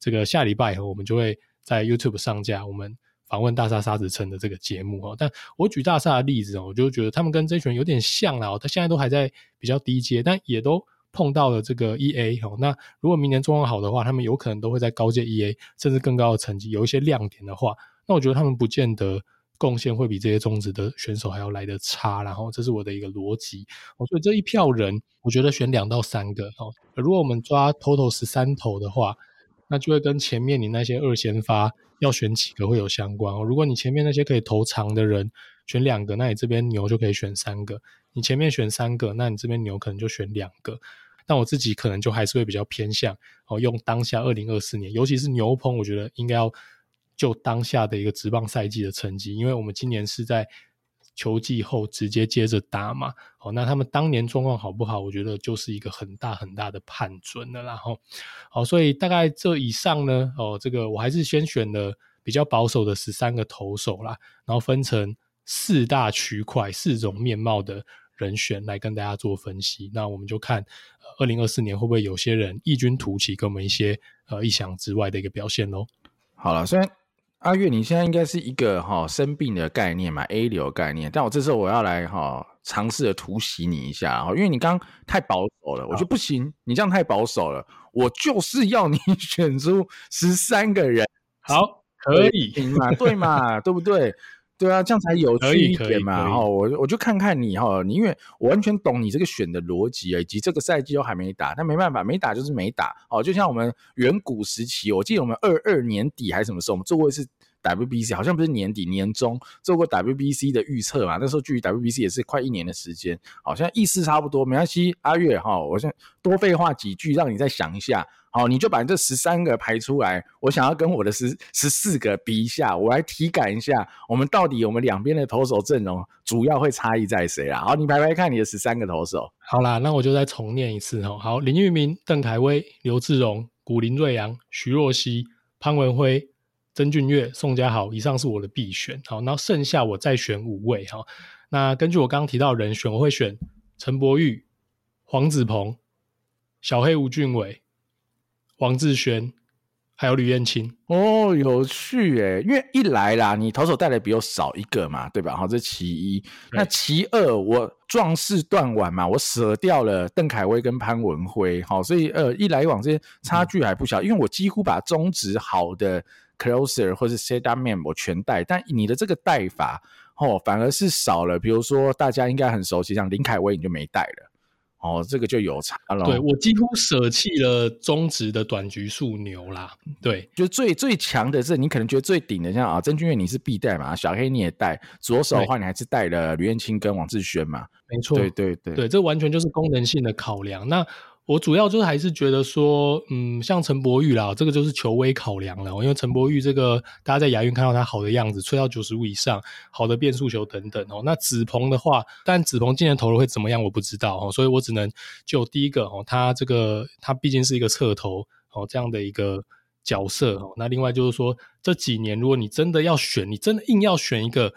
这个下礼拜我们就会在 YouTube 上架我们访问大杀沙子城的这个节目哦。但我举大杀的例子哦，我就觉得他们跟这群有点像啦，他现在都还在比较低阶，但也都。碰到了这个 EA 哦，那如果明年状况好的话，他们有可能都会在高阶 EA 甚至更高的成绩，有一些亮点的话，那我觉得他们不见得贡献会比这些中职的选手还要来得差，然后这是我的一个逻辑哦，所以这一票人，我觉得选两到三个哦，如果我们抓 total 十三头的话，那就会跟前面你那些二先发要选几个会有相关哦。如果你前面那些可以投长的人选两个，那你这边牛就可以选三个；你前面选三个，那你这边牛可能就选两个。但我自己可能就还是会比较偏向哦，用当下二零二四年，尤其是牛棚，我觉得应该要就当下的一个职棒赛季的成绩，因为我们今年是在球季后直接接着打嘛，哦，那他们当年状况好不好，我觉得就是一个很大很大的判准了，然后，好，所以大概这以上呢，哦，这个我还是先选了比较保守的十三个投手啦，然后分成四大区块、四种面貌的人选来跟大家做分析，那我们就看二零二四年会不会有些人异军突起，跟我们一些呃意想之外的一个表现喽。好了，虽然阿月你现在应该是一个哈、哦、生病的概念嘛，A 流概念，但我这时候我要来哈、哦、尝试的突袭你一下哈，因为你刚刚太保守了，我觉得不行，你这样太保守了，我就是要你 [LAUGHS] 选出十三个人，好，可以，行嘛，对嘛，对不对？对啊，这样才有趣一点嘛！哈，我我就看看你哈，你因为我完全懂你这个选的逻辑啊，以及这个赛季都还没打，但没办法，没打就是没打哦。就像我们远古时期，我记得我们二二年底还是什么时候，我们做过一次 WBC，好像不是年底年中做过 WBC 的预测嘛？那时候距离 WBC 也是快一年的时间，好像意思差不多。没关系，阿月哈，我先多废话几句，让你再想一下。好，你就把这十三个排出来，我想要跟我的十十四个比一下，我来体感一下，我们到底我们两边的投手阵容主要会差异在谁啊？好，你排排看你的十三个投手。好啦，那我就再重念一次哦。好，林玉明、邓凯威、刘志荣、古林瑞阳、徐若曦、潘文辉、曾俊岳、宋佳豪，以上是我的必选。好，然后剩下我再选五位哈。那根据我刚刚提到的人选，我会选陈柏宇、黄子鹏、小黑吴俊伟。王志轩，还有吕燕青哦，有趣诶，因为一来啦，你投手带来比我少一个嘛，对吧？好，这其一。那其二，我壮士断腕嘛，我舍掉了邓凯威跟潘文辉，好，所以呃，一来一往这些差距还不小，嗯、因为我几乎把中职好的 closer 或是 man 我全带，但你的这个带法哦，反而是少了，比如说大家应该很熟悉，像林凯威你就没带了。哦，这个就有差了。对，我几乎舍弃了中职的短局数牛啦。对，就最最强的是你可能觉得最顶的，像啊，郑俊岳你是必带嘛，小黑你也带，左手的话你还是带了吕彦青跟王志轩嘛。没错，对对对，对，这完全就是功能性的考量。那我主要就是还是觉得说，嗯，像陈柏宇啦，这个就是球威考量了。因为陈柏宇这个，大家在亚运看到他好的样子，吹到九十五以上，好的变速球等等哦。那子鹏的话，但子鹏今年投了会怎么样，我不知道哦。所以我只能就第一个哦，他这个他毕竟是一个侧投哦，这样的一个角色哦。那另外就是说，这几年如果你真的要选，你真的硬要选一个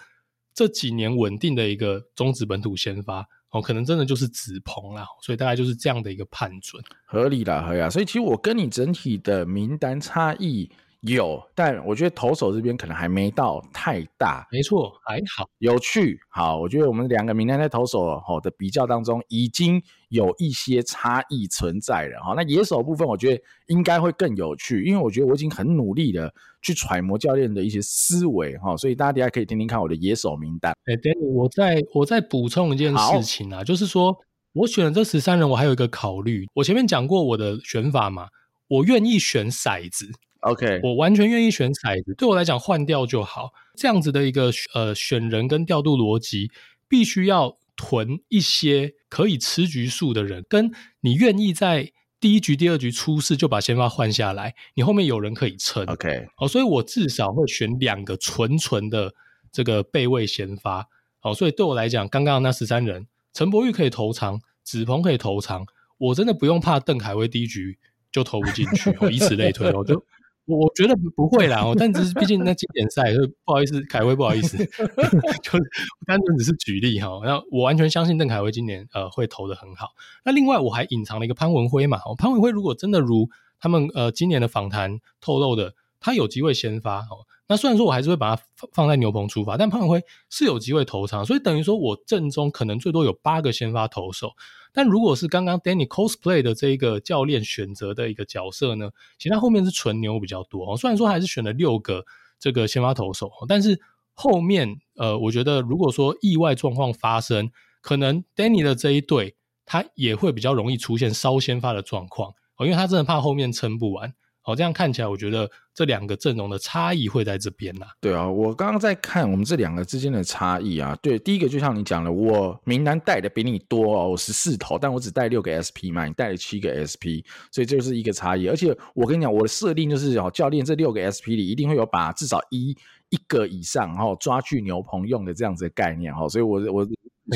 这几年稳定的一个中职本土先发。哦，可能真的就是子鹏啦，所以大概就是这样的一个判准，合理啦，合理啦。所以其实我跟你整体的名单差异。有，但我觉得投手这边可能还没到太大。没错，还好，有趣。好，我觉得我们两个名单在投手哦的比较当中，已经有一些差异存在了。哈，那野手部分，我觉得应该会更有趣，因为我觉得我已经很努力的去揣摩教练的一些思维。哈，所以大家等下可以听听看我的野手名单。哎，Danny，我再我再补充一件事情啊，就是说我选了这十三人，我还有一个考虑。我前面讲过我的选法嘛，我愿意选骰子。OK，我完全愿意选骰子，对我来讲换掉就好。这样子的一个呃选人跟调度逻辑，必须要囤一些可以吃局数的人，跟你愿意在第一局、第二局出事就把先发换下来，你后面有人可以撑。OK，哦，所以我至少会选两个纯纯的这个备位先发。哦，所以对我来讲，刚刚那十三人，陈柏宇可以投长，子鹏可以投长，我真的不用怕邓凯威第一局就投不进去，哦，以此类推，我就。我觉得不会啦，但只是毕竟那经典赛，不好意思，凯威不好意思，[LAUGHS] 就单纯只是举例哈。那我完全相信邓凯威今年呃会投得很好。那另外我还隐藏了一个潘文辉嘛，潘文辉如果真的如他们呃今年的访谈透露的，他有机会先发哦。那虽然说我还是会把他放在牛棚出发，但潘文辉是有机会投长，所以等于说我阵中可能最多有八个先发投手。但如果是刚刚 Danny cosplay 的这一个教练选择的一个角色呢，其实他后面是纯牛比较多哦。虽然说还是选了六个这个先发投手，但是后面呃，我觉得如果说意外状况发生，可能 Danny 的这一队他也会比较容易出现烧先发的状况哦，因为他真的怕后面撑不完。好，这样看起来，我觉得这两个阵容的差异会在这边呐。对啊，我刚刚在看我们这两个之间的差异啊。对，第一个就像你讲的，我名单带的比你多哦，我十四头，但我只带六个 SP 嘛，你带了七个 SP，所以这就是一个差异。而且我跟你讲，我的设定就是哦，教练这六个 SP 里一定会有把至少一一个以上，然后抓去牛棚用的这样子的概念哈。所以我我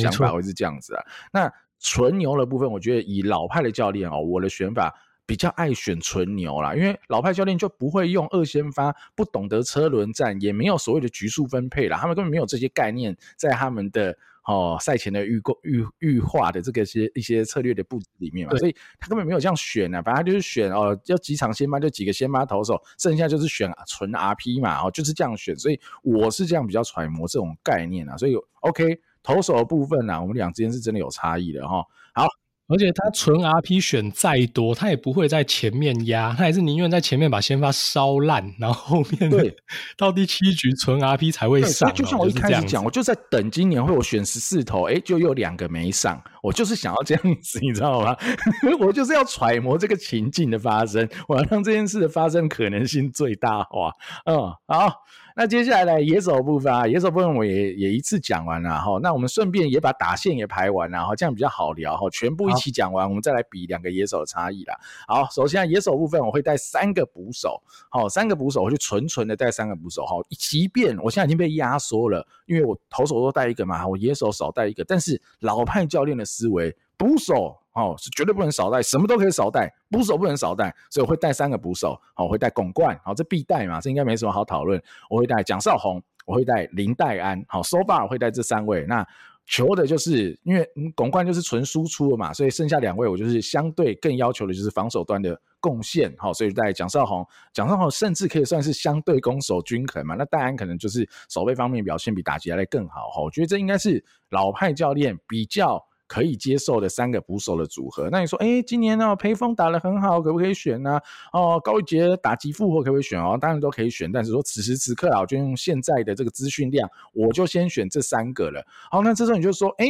想法会是这样子啊。那纯牛的部分，我觉得以老派的教练哦，我的选法。比较爱选纯牛啦，因为老派教练就不会用二先发，不懂得车轮战，也没有所谓的局数分配啦，他们根本没有这些概念在他们的哦赛前的预购预预化的这个些一些策略的布置里面嘛，所以他根本没有这样选啊，反正就是选哦，要几场先发就几个先发投手，剩下就是选纯 RP 嘛，哦就是这样选，所以我是这样比较揣摩这种概念啊，所以 OK 投手的部分呢、啊，我们俩之间是真的有差异的哈，好。而且他纯 RP 选再多，他也不会在前面压，他也是宁愿在前面把先发烧烂，然后后面对 [LAUGHS] 到第七局纯 RP 才会上。就像我一开始讲，我就在等今年会我选十四头，哎，就有两个没上，我就是想要这样子，你知道吗？[LAUGHS] 我就是要揣摩这个情境的发生，我要让这件事的发生可能性最大化。嗯，好。那接下来呢，野手部分啊，野手部分我也也一次讲完了哈。那我们顺便也把打线也排完了哈，这样比较好聊哈。全部一起讲完，我们再来比两个野手的差异啦。好，首先野手部分我会带三个捕手，好，三个捕手我就纯纯的带三个捕手哈。即便我现在已经被压缩了，因为我投手都带一个嘛，我野手少带一个，但是老派教练的思维，捕手。哦，是绝对不能少带，什么都可以少带，捕手不能少带，所以我会带三个捕手。好，我会带巩冠，好，这必带嘛，这应该没什么好讨论。我会带蒋少红，我会带林黛安，好，so far 我会带这三位。那求的就是，因为巩冠就是纯输出的嘛，所以剩下两位我就是相对更要求的就是防守端的贡献。好，所以带蒋少红，蒋少红甚至可以算是相对攻守均衡嘛。那岱安可能就是守备方面表现比打击来更好。哈，我觉得这应该是老派教练比较。可以接受的三个捕手的组合，那你说，哎、今年呢、裴，峰打得很好，可不可以选呢、哦，高一杰打击复活可不可以选哦？当然都可以选，但是说此时此刻啊，我就用现在的这个资讯量，我就先选这三个了。好，那这时候你就说，哎、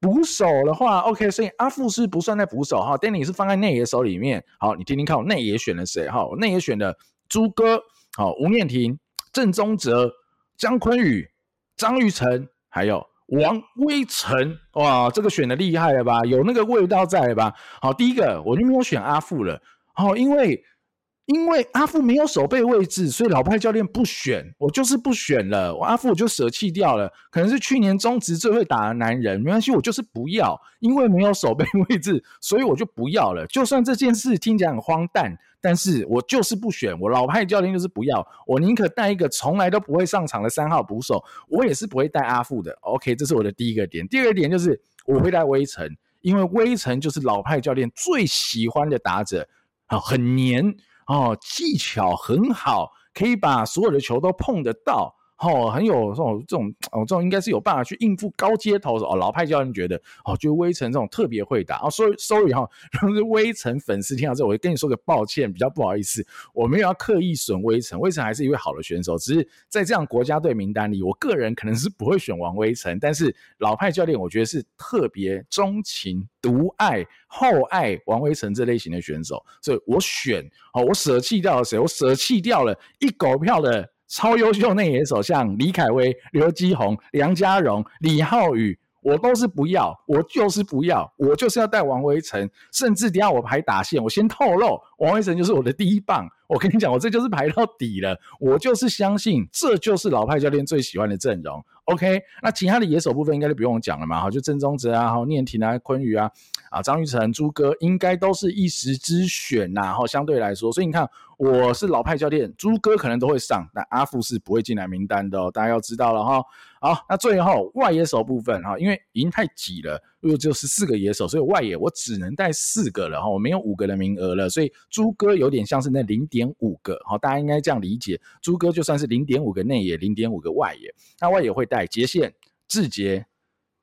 捕手的话，OK，所以阿富是不算在捕手哈，Danny 是放在内野手里面。好，你听听看，我内野选了谁？哈，内野选了朱哥，好，吴念庭、郑宗哲、江坤宇、张玉成，还有。王威臣，哇，这个选的厉害了吧？有那个味道在吧？好，第一个我就没有选阿富了，好，因为因为阿富没有守备位置，所以老派教练不选，我就是不选了，阿富我就舍弃掉了，可能是去年中职最会打的男人，没关系，我就是不要，因为没有守备位置，所以我就不要了。就算这件事听起来很荒诞，但是我就是不选，我老派教练就是不要，我宁可带一个从来都不会上场的三号捕手，我也是不会带阿富的。OK，这是我的第一个点。第二个点就是我会带威城，因为威城就是老派教练最喜欢的打者，啊，很黏哦，技巧很好，可以把所有的球都碰得到。哦，很有这种这种哦，这种应该是有办法去应付高阶投手哦。老派教练觉得哦，就微尘这种特别会打哦。所以，sorry 哈，[LAUGHS] 如果是威晨粉丝听到这，我会跟你说个抱歉，比较不好意思，我没有要刻意损微尘，微尘还是一位好的选手，只是在这样国家队名单里，我个人可能是不会选王威晨，但是老派教练我觉得是特别钟情、独爱、厚爱王威晨这类型的选手，所以我选哦，我舍弃掉了谁？我舍弃掉了一狗票的。超优秀内野手，像李凯威、刘基宏、梁家荣、李浩宇，我都是不要，我就是不要，我就是要带王威晨，甚至等下我排打线，我先透露，王威晨就是我的第一棒。我跟你讲，我这就是排到底了，我就是相信这就是老派教练最喜欢的阵容。OK，那其他的野手部分应该就不用讲了嘛，哈，就郑宗哲啊，哈，念婷啊，坤宇啊，啊，张玉成、朱哥应该都是一时之选呐，哈，相对来说，所以你看我是老派教练，朱哥可能都会上，但阿富是不会进来名单的哦，大家要知道了哈。好，那最后外野手部分哈，因为已经太挤了。如果只有十四个野手，所以外野我只能带四个了哈，我没有五个的名额了，所以朱哥有点像是那零点五个，好，大家应该这样理解，朱哥就算是零点五个内野，零点五个外野，那外野会带杰宪、志杰、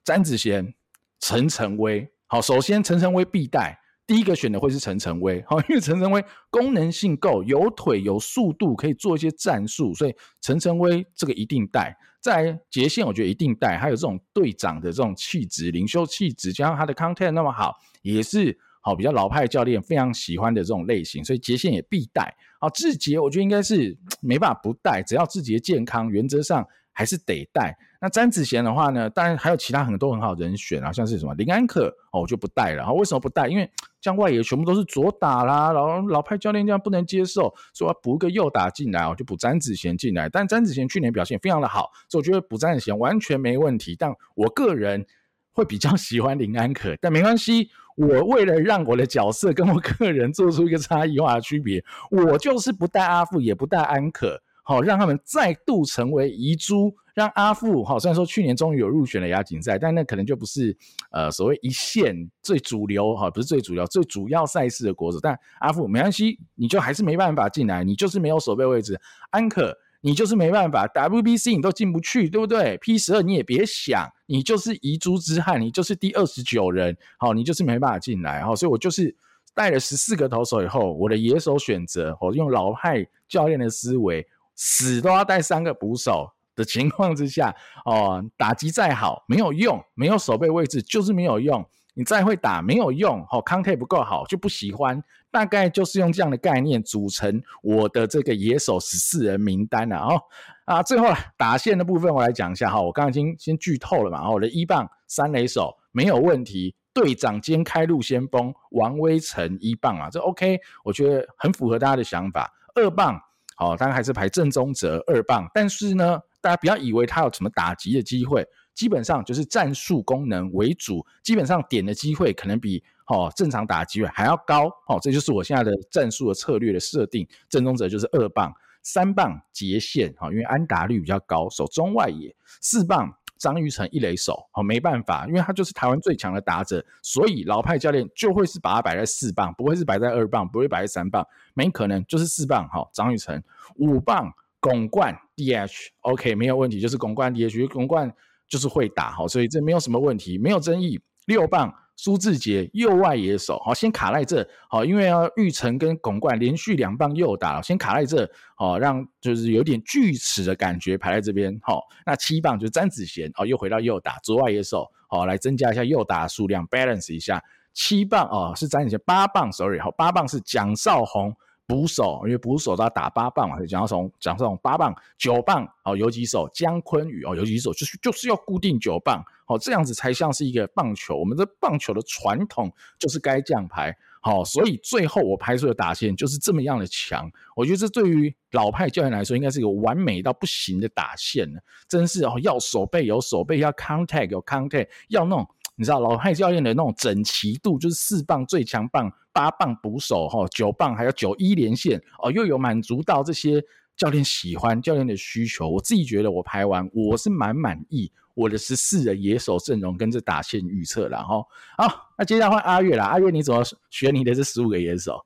詹子贤、陈晨威，好，首先陈晨威必带。第一个选的会是陈晨威，好，[LAUGHS] 因为陈晨威功能性够，有腿有速度，可以做一些战术，所以陈晨威这个一定带。再来杰宪，我觉得一定带，还有这种队长的这种气质、领袖气质，加上他的 content 那么好，也是好比较老派教练非常喜欢的这种类型，所以杰宪也必带。好，志杰我觉得应该是没办法不带，只要志杰健康，原则上。还是得带。那詹子贤的话呢？当然还有其他很多很好的人选啊，像是什么林安可哦，我就不带了。为什么不带？因为这样外野全部都是左打啦，然后老派教练这样不能接受，说要补一个右打进来，我就补詹子贤进来。但詹子贤去年表现非常的好，所以我觉得补詹子贤完全没问题。但我个人会比较喜欢林安可，但没关系，我为了让我的角色跟我个人做出一个差异化的区别，我就是不带阿富，也不带安可。好，让他们再度成为遗珠，让阿富好。虽然说去年终于有入选了亚锦赛，但那可能就不是呃所谓一线最主流哈，不是最主流、最主要赛事的国手。但阿富没关系，你就还是没办法进来，你就是没有守备位置。安可，你就是没办法，WBC 你都进不去，对不对？P 十二你也别想，你就是遗珠之憾，你就是第二十九人，好，你就是没办法进来。好，所以我就是带了十四个投手以后，我的野手选择，我用老派教练的思维。死都要带三个捕手的情况之下，[LAUGHS] 哦，打击再好没有用，没有守备位置就是没有用。你再会打没有用，哦康泰不够好就不喜欢。大概就是用这样的概念组成我的这个野手十四人名单了哦。啊，最后打线的部分我来讲一下哈，我刚刚已经先剧透了嘛。我的一棒三垒手没有问题，队长兼开路先锋王威成一棒啊，这 OK，我觉得很符合大家的想法。二棒。哦，当然还是排正宗者二棒，但是呢，大家不要以为他有什么打击的机会，基本上就是战术功能为主，基本上点的机会可能比哦正常打击还要高，哦，这就是我现在的战术的策略的设定。正宗者就是二棒，三棒截线，哈，因为安达率比较高，守中外野，四棒。张玉成一垒手，好，没办法，因为他就是台湾最强的打者，所以老派教练就会是把他摆在四棒，不会是摆在二棒，不会摆在三棒，没可能就是四棒。好，张玉成五棒，拱冠 DH，OK，没有问题，就是拱冠 DH，拱冠就是会打，好，所以这没有什么问题，没有争议。六棒。苏志杰右外野手，好，先卡在这，好，因为要玉成跟巩冠连续两棒右打，先卡在这，好，让就是有点锯齿的感觉排在这边，好，那七棒就是詹子贤，哦，又回到右打左外野手，好，来增加一下右打数量，balance 一下，七棒哦是詹子贤，八棒，sorry，好，八棒是蒋少红。捕手，因为捕手他打八棒嘛，讲到从讲这种八棒、九棒哦，游击手江坤宇哦，游击手就是就是要固定九棒，好，这样子才像是一个棒球。我们的棒球的传统就是该这样排，好，所以最后我排出的打线就是这么样的强。我觉得这对于老派教练来说，应该是一个完美到不行的打线，真是哦，要手背有手背，要 contact 有 contact，要那种你知道老派教练的那种整齐度，就是四棒最强棒。八棒捕手哈，九棒还有九一连线哦，又有满足到这些教练喜欢、教练的需求。我自己觉得我排完我是蛮满意我的十四人野手阵容跟这打线预测了哈。好，那接下来换阿月啦，阿月你怎么选你的这十五个野手？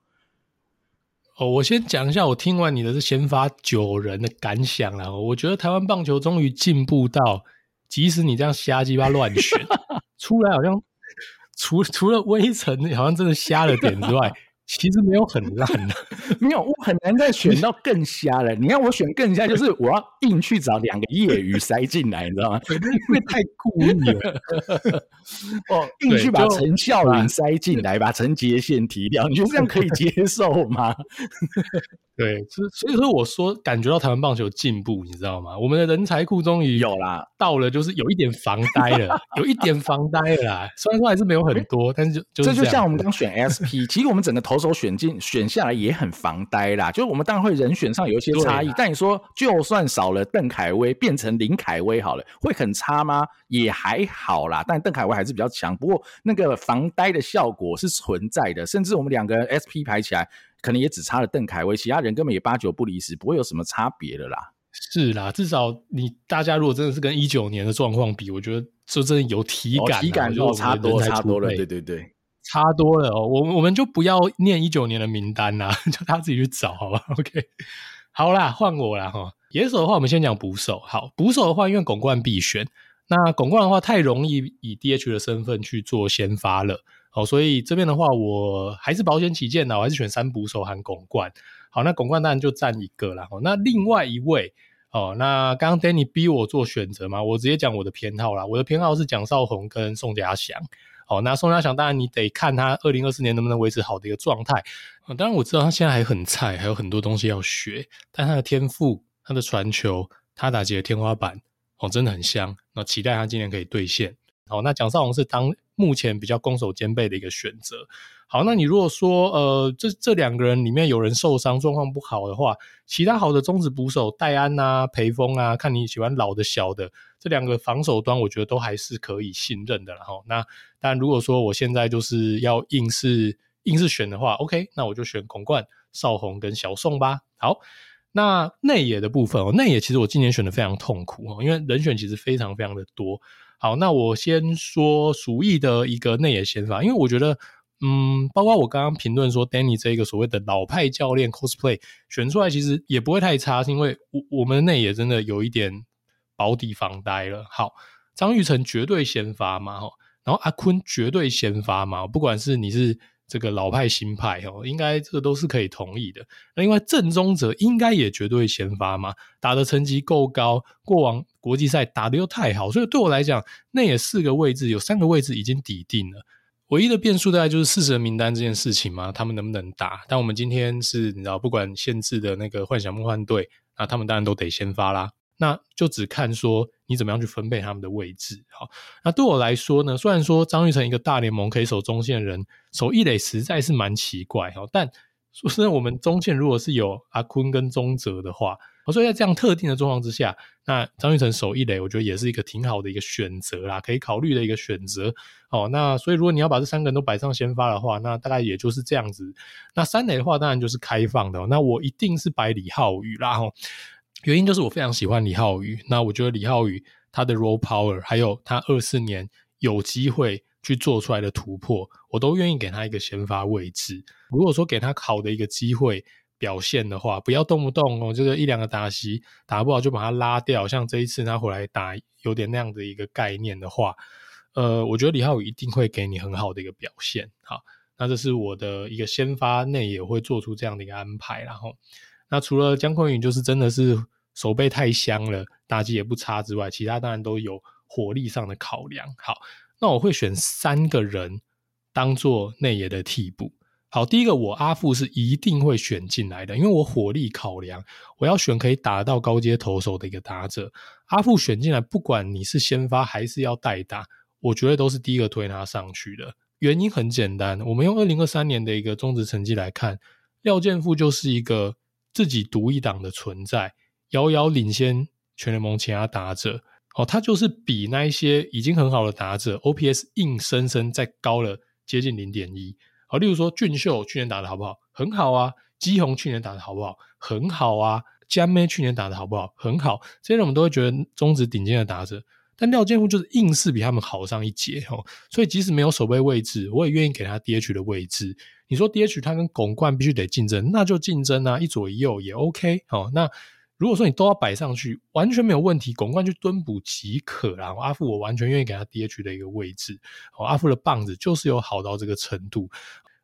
哦，我先讲一下，我听完你的这先发九人的感想啦。我觉得台湾棒球终于进步到，即使你这样瞎鸡巴乱选，[LAUGHS] 出来好像除除了微尘好像真的瞎了点之外。其实没有很烂的，[LAUGHS] 没有，我很难再选到更瞎了。你看我选更瞎，就是我要硬去找两个业余塞进来，你知道吗？因为太故意了。[LAUGHS] 哦，硬去把陈孝允塞进来，把陈杰宪提掉，你觉得这样可以接受吗？[LAUGHS] 对，所以所以说我说感觉到台湾棒球进步，你知道吗？我们的人才库终于有啦，到了就是有一点防呆了，有一点防呆了啦。虽然说还是没有很多，但是就这就像我们刚选 SP，其实我们整个投手选进选下来也很防呆啦。就是我们当然会人选上有一些差异，但你说就算少了邓凯威变成林凯威好了，会很差吗？也还好啦。但邓凯威还是比较强，不过那个防呆的效果是存在的，甚至我们两个人 SP 排起来。可能也只差了邓凯威，其他人根本也八九不离十，不会有什么差别的啦。是啦，至少你大家如果真的是跟一九年的状况比，我觉得就真的有体感，体感就差多差多了。对对对，差多了哦。我我们就不要念一九年的名单啦，[LAUGHS] 就他自己去找好吧。[LAUGHS] OK，好啦，换我啦哈。野手的话，我们先讲捕手。好，捕手的话，因为巩冠必选，那巩冠的话太容易以 DH 的身份去做先发了。哦，所以这边的话，我还是保险起见呢，我还是选三捕手和巩冠。好，那巩冠当然就占一个了。那另外一位，哦，那刚刚 Danny 逼我做选择嘛，我直接讲我的偏好啦。我的偏好是蒋少鸿跟宋家祥。哦，那宋家祥当然你得看他二零二四年能不能维持好的一个状态。当然我知道他现在还很菜，还有很多东西要学，但他的天赋、他的传球、他打击的天花板，哦，真的很香。那期待他今年可以兑现。好，那蒋少鸿是当。目前比较攻守兼备的一个选择。好，那你如果说呃，这这两个人里面有人受伤，状况不好的话，其他好的中职捕手戴安啊、培峰啊，看你喜欢老的小的，这两个防守端我觉得都还是可以信任的。然后，那但如果说我现在就是要硬是硬是选的话，OK，那我就选孔冠、少鸿跟小宋吧。好，那内野的部分哦，内野其实我今年选的非常痛苦哦，因为人选其实非常非常的多。好，那我先说鼠疫的一个内野先发，因为我觉得，嗯，包括我刚刚评论说，Danny 这个所谓的老派教练 cosplay 选出来，其实也不会太差，是因为我我们的内野真的有一点保底防呆了。好，张玉成绝对先发嘛，然后阿坤绝对先发嘛，不管是你是。这个老派新派哦，应该这个都是可以同意的。那另外郑宗哲应该也绝对先发嘛，打的成绩够高，过往国际赛打得又太好，所以对我来讲，那也四个位置有三个位置已经抵定了。唯一的变数大概就是四十人名单这件事情嘛，他们能不能打？但我们今天是你知道，不管限制的那个幻想梦幻队，那他们当然都得先发啦。那就只看说你怎么样去分配他们的位置。好，那对我来说呢，虽然说张玉成一个大联盟可以守中线的人，守一垒实在是蛮奇怪哈。但说实在，我们中线如果是有阿坤跟宗哲的话，所以在这样特定的状况之下，那张玉成守一垒，我觉得也是一个挺好的一个选择啦，可以考虑的一个选择。哦，那所以如果你要把这三个人都摆上先发的话，那大概也就是这样子。那三垒的话，当然就是开放的。那我一定是摆李浩宇啦。原因就是我非常喜欢李浩宇，那我觉得李浩宇他的 role power，还有他二四年有机会去做出来的突破，我都愿意给他一个先发位置。如果说给他好的一个机会表现的话，不要动不动哦，这个一两个打席打不好就把他拉掉，像这一次他回来打有点那样的一个概念的话，呃，我觉得李浩宇一定会给你很好的一个表现。好，那这是我的一个先发内也会做出这样的一个安排，然后。那除了江坤宇就是真的是手背太香了，打击也不差之外，其他当然都有火力上的考量。好，那我会选三个人当做内野的替补。好，第一个我阿富是一定会选进来的，因为我火力考量，我要选可以打到高阶投手的一个打者。阿富选进来，不管你是先发还是要代打，我觉得都是第一个推他上去的。原因很简单，我们用二零二三年的一个中职成绩来看，廖建富就是一个。自己独一档的存在，遥遥领先全联盟其他打者。哦，他就是比那一些已经很好的打者，OPS 硬生生再高了接近零点一。好，例如说俊秀去年打得好不好？很好啊。基宏去年打得好不好？很好啊。江咩去年打得好不好？很好。这些人我们都会觉得中职顶尖的打者，但廖健富就是硬是比他们好上一截哦。所以即使没有守备位置，我也愿意给他 DH 的位置。你说 DH 他跟巩冠必须得竞争，那就竞争啊，一左一右也 OK 哦。那如果说你都要摆上去，完全没有问题，巩冠去蹲补即可啦。阿富我完全愿意给他 DH 的一个位置。哦，阿富的棒子就是有好到这个程度。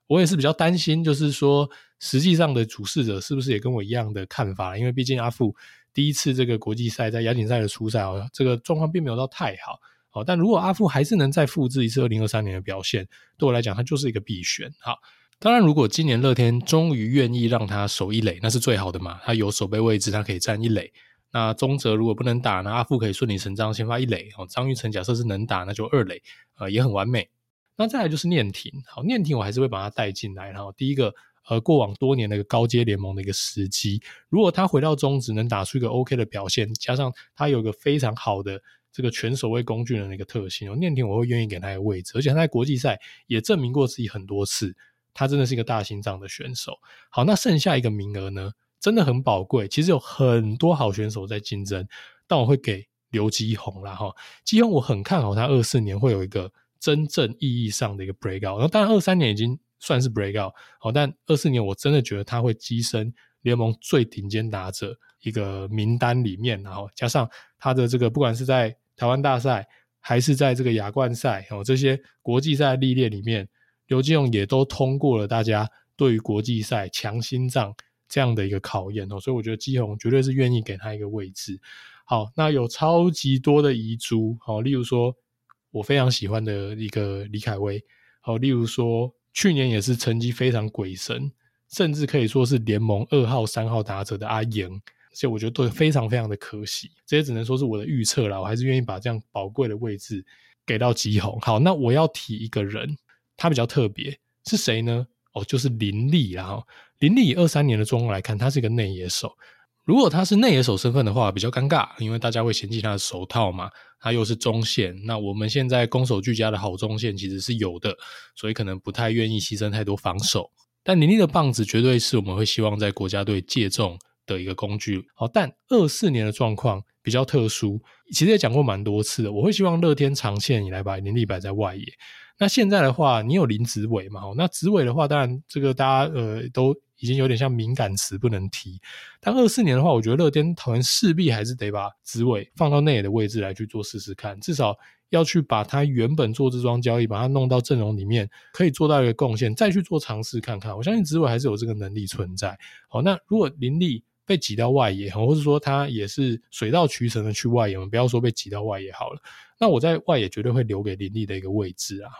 我也是比较担心，就是说实际上的主事者是不是也跟我一样的看法？因为毕竟阿富第一次这个国际赛在亚锦赛的初赛哦，这个状况并没有到太好。好，但如果阿富还是能再复制一次二零二三年的表现，对我来讲，他就是一个必选。好。当然，如果今年乐天终于愿意让他守一垒，那是最好的嘛。他有守备位置，他可以站一垒。那宗哲如果不能打，那阿富可以顺理成章先发一垒。哦，张玉成假设是能打，那就二垒，呃，也很完美。那再来就是念庭，好，念庭我还是会把他带进来。然后第一个，呃，过往多年的一个高阶联盟的一个时机，如果他回到中职能打出一个 OK 的表现，加上他有一个非常好的这个全守卫工具人的一个特性，哦，念庭我会愿意给他一个位置，而且他在国际赛也证明过自己很多次。他真的是一个大心脏的选手。好，那剩下一个名额呢，真的很宝贵。其实有很多好选手在竞争，但我会给刘基宏啦哈。基宏我很看好他二四年会有一个真正意义上的一个 breakout。然后当然二三年已经算是 breakout，好，但二四年我真的觉得他会跻身联盟最顶尖打者一个名单里面。然后加上他的这个，不管是在台湾大赛还是在这个亚冠赛哦，这些国际赛历练里面。刘基鸿也都通过了大家对于国际赛强心脏这样的一个考验哦，所以我觉得基宏绝对是愿意给他一个位置。好，那有超级多的遗珠，好，例如说我非常喜欢的一个李凯威，好，例如说去年也是成绩非常鬼神，甚至可以说是联盟二号、三号打者的阿莹，所以我觉得都非常非常的可惜。这些只能说是我的预测啦，我还是愿意把这样宝贵的位置给到基鸿。好，那我要提一个人。他比较特别是谁呢？哦，就是林立啦。林立以二三年的状况来看，他是一个内野手。如果他是内野手身份的话，比较尴尬，因为大家会嫌弃他的手套嘛。他又是中线，那我们现在攻守俱佳的好中线其实是有的，所以可能不太愿意牺牲太多防守。但林立的棒子绝对是我们会希望在国家队借重的一个工具。好，但二四年的状况比较特殊，其实也讲过蛮多次的。我会希望乐天长线以来把林立摆在外野。那现在的话，你有林子伟嘛？那子伟的话，当然这个大家呃都已经有点像敏感词，不能提。但二四年的话，我觉得乐天桃园势必还是得把子伟放到内野的位置来去做试试看，至少要去把他原本做这桩交易，把他弄到阵容里面，可以做到一个贡献，再去做尝试看看。我相信子伟还是有这个能力存在。好，那如果林立被挤到外野，或者说他也是水到渠成的去外野，我们不要说被挤到外野好了。那我在外野绝对会留给林立的一个位置啊。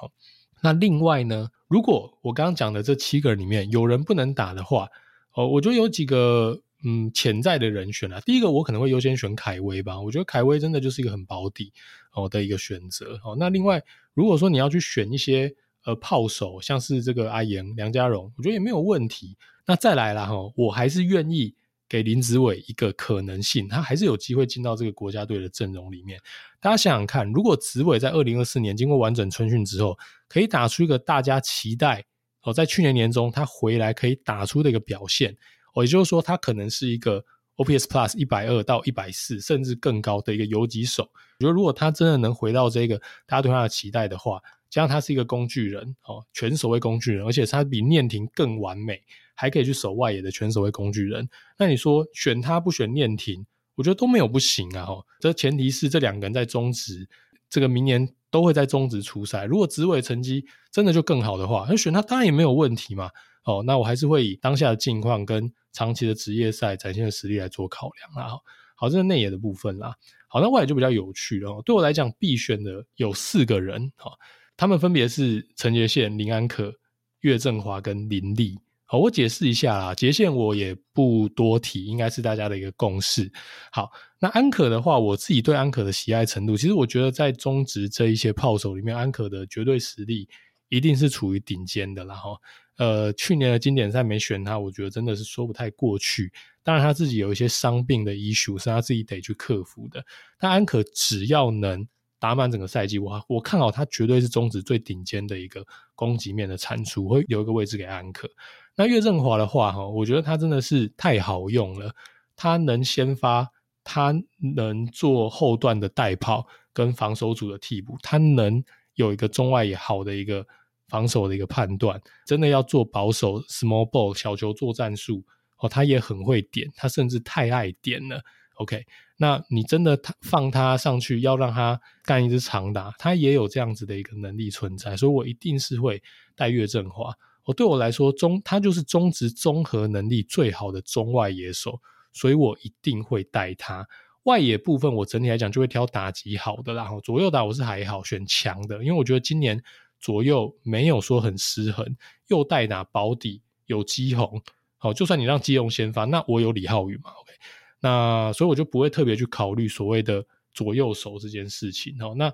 那另外呢，如果我刚刚讲的这七个人里面有人不能打的话，哦，我觉得有几个嗯潜在的人选啊。第一个我可能会优先选凯威吧，我觉得凯威真的就是一个很保底哦的一个选择。哦，那另外如果说你要去选一些呃炮手，像是这个阿言、梁家荣，我觉得也没有问题。那再来啦，哈，我还是愿意。给林子伟一个可能性，他还是有机会进到这个国家队的阵容里面。大家想想看，如果子伟在二零二四年经过完整春训之后，可以打出一个大家期待哦，在去年年中他回来可以打出的一个表现哦，也就是说他可能是一个 OPS Plus 一百二到一百四甚至更高的一个游击手。我觉得如果他真的能回到这个大家对他的期待的话，加上他是一个工具人哦，全守卫工具人，而且他比念婷更完美。还可以去守外野的全守卫工具人，那你说选他不选念庭，我觉得都没有不行啊！哈，这前提是这两个人在中职，这个明年都会在中职出赛。如果子伟成绩真的就更好的话，那选他当然也没有问题嘛。哦，那我还是会以当下的境况跟长期的职业赛展现的实力来做考量啦。好，这是内野的部分啦。好，那外野就比较有趣了。对我来讲，必选的有四个人，哈，他们分别是陈杰宪、林安可、岳振华跟林立。好，我解释一下啦，杰宪我也不多提，应该是大家的一个共识。好，那安可的话，我自己对安可的喜爱程度，其实我觉得在中职这一些炮手里面，安可的绝对实力一定是处于顶尖的啦。哈，呃，去年的经典赛没选他，我觉得真的是说不太过去。当然他自己有一些伤病的 issue 是他自己得去克服的。但安可只要能打满整个赛季，我我看好他绝对是中职最顶尖的一个攻击面的产出，会留一个位置给安可。那岳振华的话，哈，我觉得他真的是太好用了，他能先发，他能做后段的带跑跟防守组的替补，他能有一个中外也好的一个防守的一个判断，真的要做保守 small ball 小球做战术哦，他也很会点，他甚至太爱点了。OK，那你真的放他上去，要让他干一支长打，他也有这样子的一个能力存在，所以我一定是会带岳振华。我对我来说，中他就是中职综合能力最好的中外野手，所以我一定会带他。外野部分，我整体来讲就会挑打击好的，然后左右打我是还好选强的，因为我觉得今年左右没有说很失衡，右代打保底有基鸿，好，就算你让基鸿先发，那我有李浩宇嘛，OK，那所以我就不会特别去考虑所谓的左右手这件事情。好，那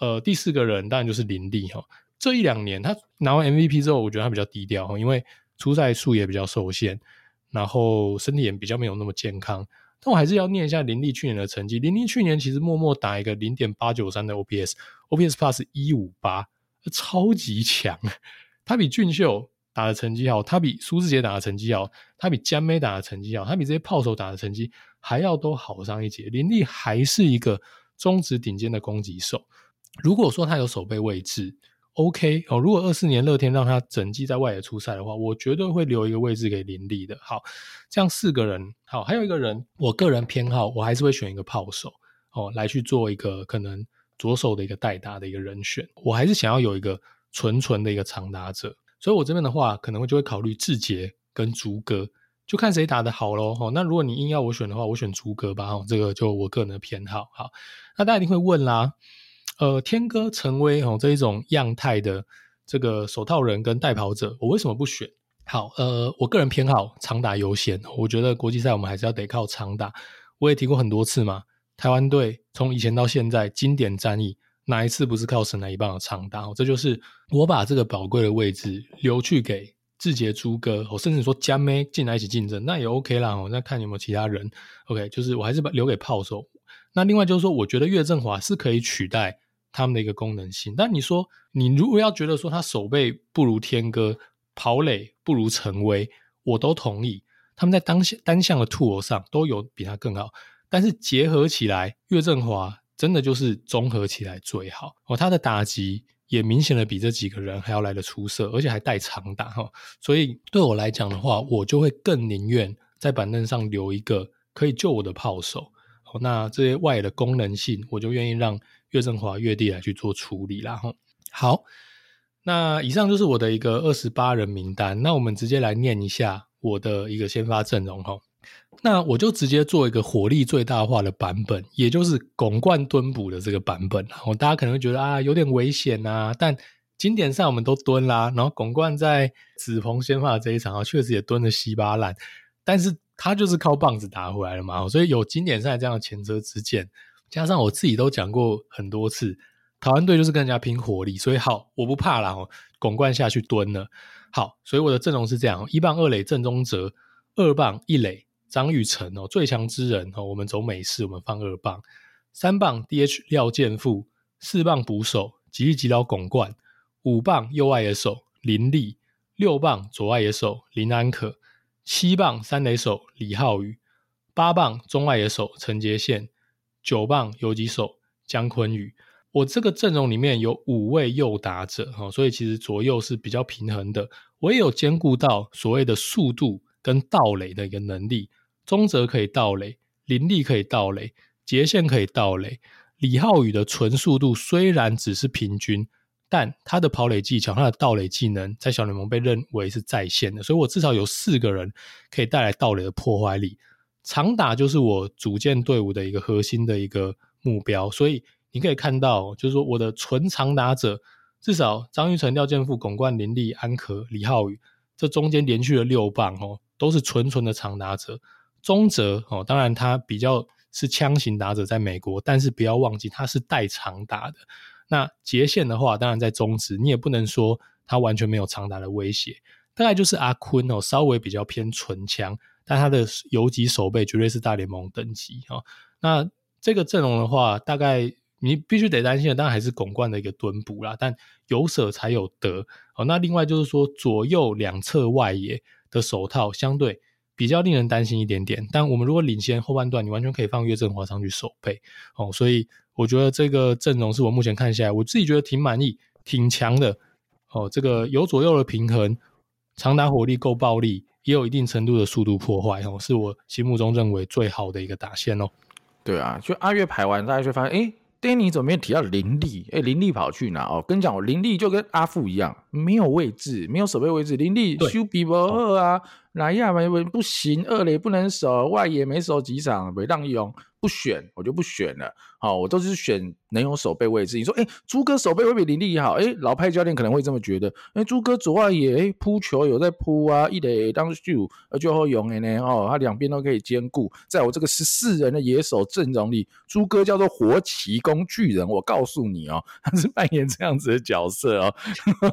呃第四个人当然就是林立哈。这一两年，他拿完 MVP 之后，我觉得他比较低调，因为出赛数也比较受限，然后身体也比较没有那么健康。但我还是要念一下林立去年的成绩。林立去年其实默默打一个零点八九三的 OPS，OPS Plus 一五八，超级强。他比俊秀打的成绩好，他比苏志杰打的成绩好，他比江梅打的成绩好，他比这些炮手打的成绩还要都好上一截。林立还是一个中职顶尖的攻击手。如果说他有守备位置，OK 哦，如果二四年乐天让他整季在外野出赛的话，我绝对会留一个位置给林立的。好，这样四个人，好，还有一个人，我个人偏好，我还是会选一个炮手哦，来去做一个可能左手的一个代打的一个人选。我还是想要有一个纯纯的一个长打者，所以我这边的话，可能就会考虑志杰跟竹哥，就看谁打得好喽。哦，那如果你硬要我选的话，我选竹哥吧。哦，这个就我个人的偏好。好，那大家一定会问啦。呃，天哥陈威哦，这一种样态的这个手套人跟代跑者，我为什么不选？好，呃，我个人偏好长打优先。我觉得国际赛我们还是要得靠长打。我也提过很多次嘛，台湾队从以前到现在经典战役，哪一次不是靠神来一棒的长打？这就是我把这个宝贵的位置留去给志杰、朱哥，我甚至说加妹进来一起竞争，那也 OK 啦。我再看有没有其他人，OK，就是我还是把留给炮手。那另外就是说，我觉得岳振华是可以取代。他们的一个功能性，但你说你如果要觉得说他守备不如天哥，跑垒不如陈威，我都同意。他们在当下单项的 tool 上都有比他更好，但是结合起来，岳振华真的就是综合起来最好哦。他的打击也明显的比这几个人还要来得出色，而且还带长打哈。所以对我来讲的话，我就会更宁愿在板凳上留一个可以救我的炮手。那这些外的功能性，我就愿意让。岳振华、岳弟来去做处理啦，哈。好，那以上就是我的一个二十八人名单。那我们直接来念一下我的一个先发阵容，哈。那我就直接做一个火力最大化的版本，也就是巩冠蹲捕的这个版本。然后大家可能会觉得啊，有点危险啊，但经典赛我们都蹲啦。然后巩冠在子鹏先发的这一场啊，确实也蹲得稀巴烂，但是他就是靠棒子打回来了嘛。所以有经典赛这样的前车之鉴。加上我自己都讲过很多次，台湾队就是跟人家拼火力，所以好，我不怕啦，哦，巩冠下去蹲了。好，所以我的阵容是这样：一棒二垒郑宗哲，二棒一垒张玉成哦，最强之人哦，我们走美式，我们放二棒，三棒 DH 廖健富，四棒捕手吉力吉捞巩冠，五棒右外野手林立，六棒左外野手林安可，七棒三垒手李浩宇，八棒中外野手陈杰宪。九棒游击手姜坤宇，我这个阵容里面有五位右打者，所以其实左右是比较平衡的。我也有兼顾到所谓的速度跟盗垒的一个能力，中泽可以盗垒，林立可以盗垒，杰宪可以盗垒，李浩宇的纯速度虽然只是平均，但他的跑垒技巧、他的盗垒技能在小联盟被认为是在线的，所以我至少有四个人可以带来盗垒的破坏力。长打就是我组建队伍的一个核心的一个目标，所以你可以看到，就是说我的纯长打者至少张玉成、廖建富、巩冠、林立、安可、李浩宇，这中间连续了六棒哦，都是纯纯的长打者。中哲哦，当然他比较是枪型打者，在美国，但是不要忘记他是带长打的。那杰线的话，当然在中职，你也不能说他完全没有长打的威胁。大概就是阿坤哦，稍微比较偏纯枪。但他的游击守备绝对是大联盟等级啊！那这个阵容的话，大概你必须得担心的，当然还是巩冠的一个蹲捕啦。但有舍才有得哦。那另外就是说，左右两侧外野的手套相对比较令人担心一点点。但我们如果领先后半段，你完全可以放岳振华上去守备哦。所以我觉得这个阵容是我目前看下来，我自己觉得挺满意、挺强的哦。这个有左右的平衡，长打火力够暴力，也有一定程度的速度破坏哦，是我心目中认为最好的一个打线哦。对啊，就阿月排完，大家就发现，哎，Danny 怎么没有提到林立？哎，林立跑去哪？哦，跟你讲，林立就跟阿富一样，没有位置，没有守备位置。林立修比伯二啊，哪样嘛不行，二垒不能守，外野没守几场，没让用。不选我就不选了，好，我都是选能有守备位置。你说，哎，朱哥守备会比林立好，哎，老派教练可能会这么觉得。哎，朱哥左外野，哎，扑球有在扑啊，一垒当秀，而就好用的呢，哦，他两边都可以兼顾。在我这个十四人的野手阵容里，朱哥叫做活棋工具人，我告诉你哦，他是扮演这样子的角色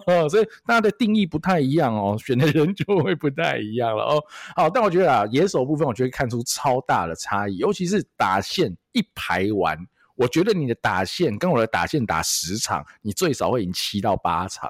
哦，[LAUGHS] 所以大家的定义不太一样哦，选的人就会不太一样了哦。好，但我觉得啊，野手部分我觉得看出超大的差异，尤其是打。线一排完，我觉得你的打线跟我的打线打十场，你最少会赢七到八场，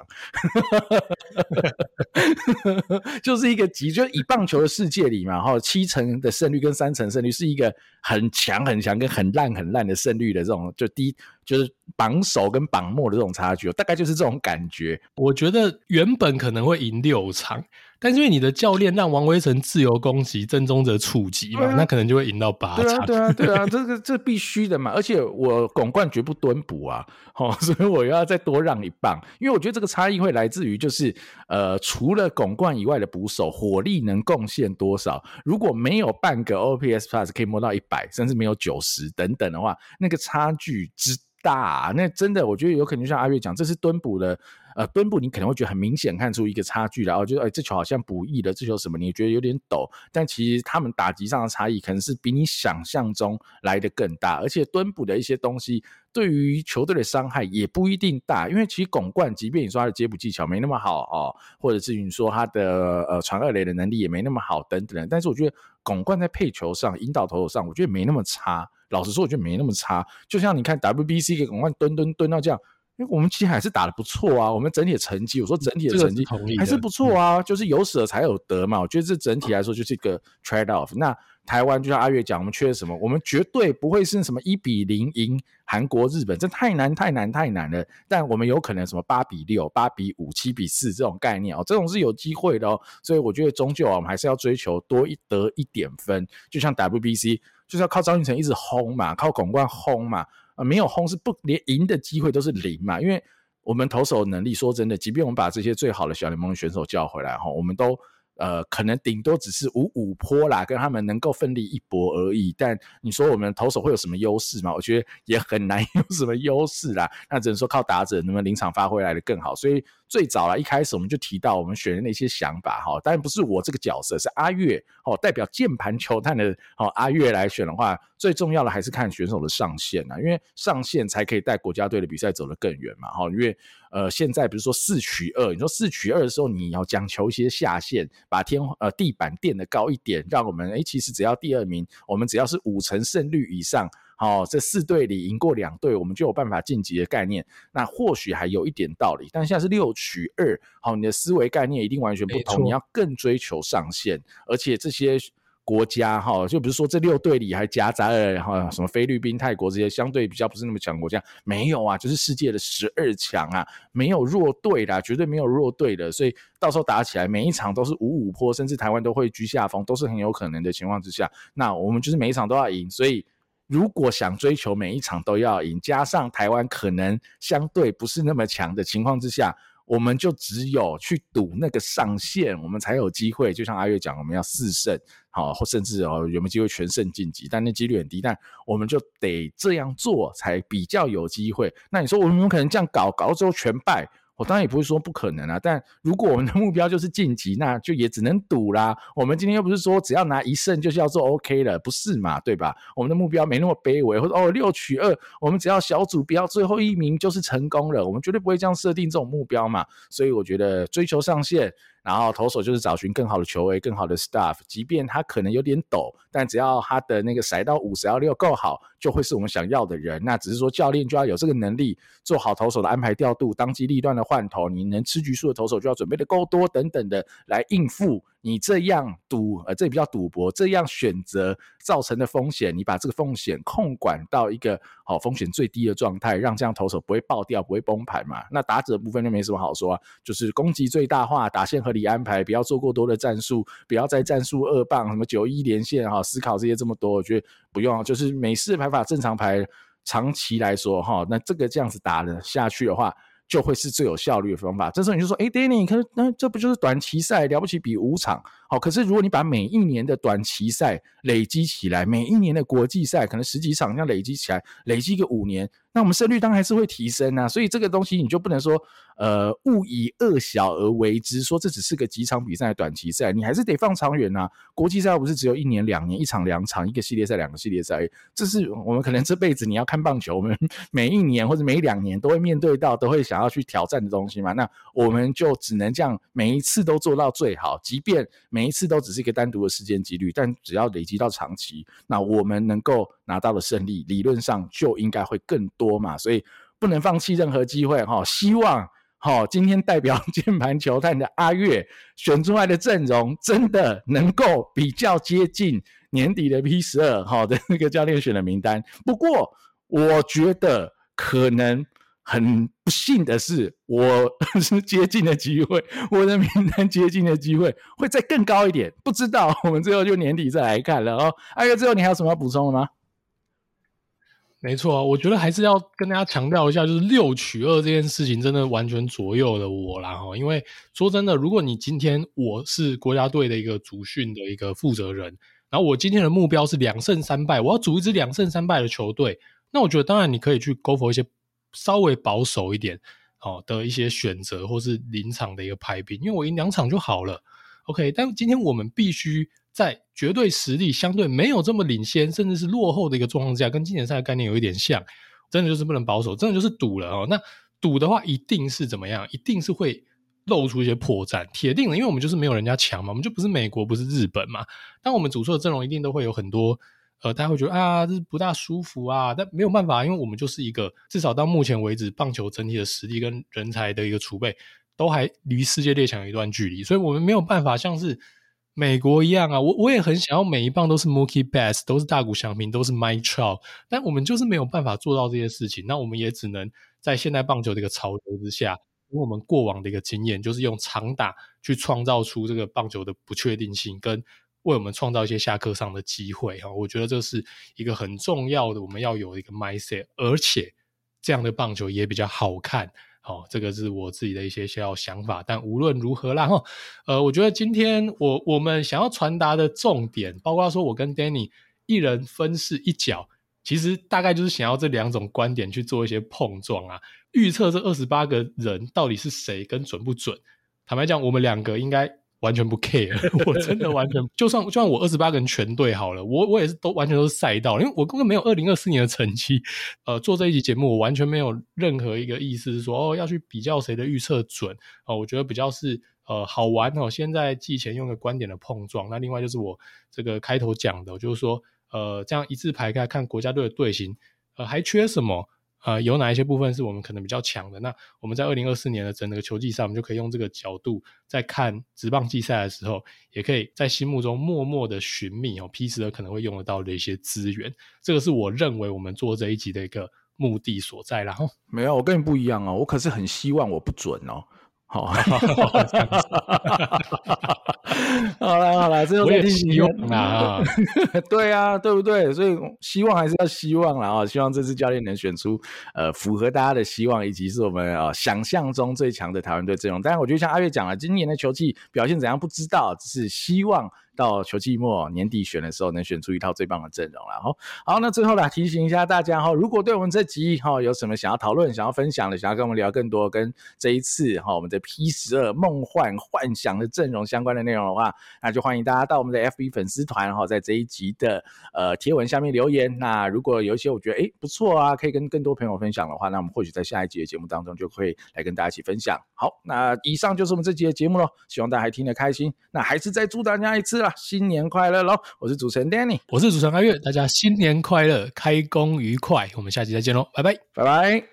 [LAUGHS] 就是一个极，就以棒球的世界里嘛，哈，七成的胜率跟三成胜率是一个很强很强跟很烂很烂的胜率的这种，就低就是榜首跟榜末的这种差距，大概就是这种感觉。我觉得原本可能会赢六场。但是因为你的教练让王威成自由攻击，郑宗哲触击嘛，啊、那可能就会赢到八场。对啊，对啊，对啊，[LAUGHS] 这个这必须的嘛。而且我拱冠绝不蹲补啊，[LAUGHS] 哦，所以我要再多让一棒，因为我觉得这个差异会来自于就是呃，除了拱冠以外的捕手火力能贡献多少。如果没有半个 OPS Plus 可以摸到一百，甚至没有九十等等的话，那个差距之大，那真的我觉得有可能就像阿月讲，这是蹲补的。呃，蹲捕你可能会觉得很明显看出一个差距，然后就哎，这球好像补翼了，这球什么你觉得有点抖，但其实他们打击上的差异可能是比你想象中来的更大，而且蹲捕的一些东西对于球队的伤害也不一定大，因为其实巩冠即便你说他的接捕技巧没那么好哦，或者是你说他的呃传二垒的能力也没那么好等等，但是我觉得巩冠在配球上、引导投手上，我觉得没那么差。老实说，我觉得没那么差。就像你看 WBC 给巩冠蹲蹲蹲到这样。因为我们其实还是打得不错啊，我们整体的成绩，我说整体的成绩还是不错啊，嗯、就是有舍才有得嘛。我觉得这整体来说就是一个 trade off。那台湾就像阿月讲，我们缺什么？我们绝对不会是什么一比零赢韩国、日本，这太难、太难、太难了。但我们有可能什么八比六、八比五、七比四这种概念哦，这种是有机会的哦。所以我觉得终究啊，我们还是要追求多一得一点分，就像 WBC 就是要靠张育成一直轰嘛，靠巩冠轰嘛。啊，没有轰是不连赢的机会都是零嘛，因为我们投手能力，说真的，即便我们把这些最好的小联盟选手叫回来哈，我们都。呃，可能顶多只是五五坡啦，跟他们能够奋力一搏而已。但你说我们投手会有什么优势吗？我觉得也很难 [LAUGHS] 有什么优势啦。那只能说靠打者能不能临场发挥来的更好。所以最早啦，一开始我们就提到我们选人的那些想法哈，当然不是我这个角色，是阿月哦，代表键盘球探的哦阿月来选的话，最重要的还是看选手的上限啊，因为上限才可以带国家队的比赛走得更远嘛。哈，因为呃现在比如说四取二，你说四取二的时候，你要讲求一些下限。把天呃地板垫得高一点，让我们诶、其实只要第二名，我们只要是五成胜率以上，哦，这四队里赢过两队，我们就有办法晋级的概念。那或许还有一点道理，但现在是六取二，好，你的思维概念一定完全不同，你要更追求上限，而且这些。国家哈，就比如说这六队里还夹杂了哈什么菲律宾、泰国这些相对比较不是那么强国家，没有啊，就是世界的十二强啊，没有弱队的，绝对没有弱队的，所以到时候打起来每一场都是五五坡，甚至台湾都会居下风，都是很有可能的情况之下，那我们就是每一场都要赢，所以如果想追求每一场都要赢，加上台湾可能相对不是那么强的情况之下。我们就只有去赌那个上限，我们才有机会。就像阿月讲，我们要四胜，好，或甚至哦有没有机会全胜晋级？但那几率很低，但我们就得这样做才比较有机会。那你说我们有可能这样搞，搞到最后全败？我当然也不会说不可能啊，但如果我们的目标就是晋级，那就也只能赌啦。我们今天又不是说只要拿一胜就是要做 OK 了，不是嘛？对吧？我们的目标没那么卑微，或者哦六取二，我们只要小组不要最后一名就是成功了，我们绝对不会这样设定这种目标嘛。所以我觉得追求上限，然后投手就是找寻更好的球位、更好的 staff，即便他可能有点抖，但只要他的那个骰到五、骰到六够好，就会是我们想要的人。那只是说教练就要有这个能力，做好投手的安排调度，当机立断的换投，你能吃局数的投手就要准备的够多，等等的来应付。你这样赌，呃，这比较赌博，这样选择造成的风险，你把这个风险控管到一个好、哦、风险最低的状态，让这样投手不会爆掉，不会崩盘嘛。那打者部分就没什么好说啊，就是攻击最大化，打线合理安排，不要做过多的战术，不要再战术二棒，什么九一连线哈、哦，思考这些这么多，我觉得不用，就是美式排法正常排，长期来说哈、哦，那这个这样子打了下去的话。就会是最有效率的方法。这时候你就说：“哎，Danny，可是那这不就是短期赛了不起比五场好？可是如果你把每一年的短期赛累积起来，每一年的国际赛可能十几场，这样累积起来，累积个五年。”那我们胜率当然还是会提升啊，所以这个东西你就不能说，呃，勿以恶小而为之，说这只是个几场比赛的短期赛，你还是得放长远啊。国际赛不是只有一年两年，一场两场，一个系列赛两个系列赛，这是我们可能这辈子你要看棒球，我们每一年或者每两年都会面对到，都会想要去挑战的东西嘛。那我们就只能这样，每一次都做到最好，即便每每一次都只是一个单独的时间几率，但只要累积到长期，那我们能够拿到的胜利，理论上就应该会更多。嘛，所以不能放弃任何机会哈。希望哈，今天代表 [LAUGHS] 键盘球探的阿月选出来的阵容，真的能够比较接近年底的 P 十二哈 [LAUGHS] 的那个教练选的名单。不过，我觉得可能很不幸的是，我 [LAUGHS] 是接近的机会，我的名单接近的机会会再更高一点。不知道，我们最后就年底再来看了哦。阿跃，最后你还有什么要补充的吗？没错，我觉得还是要跟大家强调一下，就是六取二这件事情真的完全左右了我啦哈。因为说真的，如果你今天我是国家队的一个主训的一个负责人，然后我今天的目标是两胜三败，我要组一支两胜三败的球队，那我觉得当然你可以去 go 一些稍微保守一点哦的一些选择，或是临场的一个排兵，因为我赢两场就好了。OK，但今天我们必须。在绝对实力相对没有这么领先，甚至是落后的一个状况下，跟经典赛的概念有一点像，真的就是不能保守，真的就是赌了哦。那赌的话，一定是怎么样？一定是会露出一些破绽，铁定的，因为我们就是没有人家强嘛，我们就不是美国，不是日本嘛。但我们组出的阵容一定都会有很多，呃，大家会觉得啊，这不大舒服啊，但没有办法，因为我们就是一个至少到目前为止，棒球整体的实力跟人才的一个储备都还离世界列强有一段距离，所以我们没有办法像是。美国一样啊，我我也很想要每一棒都是 Mookie Betts，都是大谷翔平，都是 Mike Trout，但我们就是没有办法做到这些事情。那我们也只能在现代棒球的一个潮流之下，用我们过往的一个经验，就是用长打去创造出这个棒球的不确定性，跟为我们创造一些下课上的机会哈。我觉得这是一个很重要的，我们要有一个 mindset，而且这样的棒球也比较好看。好，这个是我自己的一些小想法，但无论如何啦，哈，呃，我觉得今天我我们想要传达的重点，包括说我跟 Danny 一人分饰一角，其实大概就是想要这两种观点去做一些碰撞啊，预测这二十八个人到底是谁跟准不准。坦白讲，我们两个应该。完全不 care，[LAUGHS] 我真的完全 [LAUGHS] 就算就算我二十八个人全对好了，我我也是都完全都是赛道，因为我根本没有二零二四年的成绩。呃，做这一集节目，我完全没有任何一个意思是说哦要去比较谁的预测准哦，我觉得比较是呃好玩哦。现在季前用个观点的碰撞，那另外就是我这个开头讲的，就是说呃这样一字排开看国家队的队形，呃还缺什么？呃，有哪一些部分是我们可能比较强的？那我们在二零二四年的整个球季赛，我们就可以用这个角度，在看职棒季赛的时候，也可以在心目中默默的寻觅哦，P12 可能会用得到的一些资源。这个是我认为我们做这一集的一个目的所在。然后没有，我跟你不一样哦，我可是很希望我不准哦。[LAUGHS] 好，好了好了，这我也希望啊，对啊，对不对？所以希望还是要希望了啊，希望这次教练能选出呃符合大家的希望，以及是我们啊想象中最强的台湾队阵容。当然，我觉得像阿月讲了，今年的球技表现怎样不知道，只是希望到球季末年底选的时候，能选出一套最棒的阵容了。好，好，那最后来提醒一下大家哈，如果对我们这集哈有什么想要讨论、想要分享的，想要跟我们聊更多跟这一次哈我们的 P 十二梦幻幻想的阵容相关的内容的话，那就欢迎大家到我们的 FB 粉丝团哈，在这一集的呃贴文下面留言。那如果有一些我觉得诶不错啊，可以跟更多朋友分享的话，那我们或许在下一集的节目当中就会来跟大家一起分享。好，那以上就是我们这集的节目喽，希望大家还听得开心。那还是再祝大家一次啦，新年快乐喽！我是主持人 Danny，我是主持人阿月，大家新年快乐，开工愉快，我们下期再见喽，拜拜，拜拜。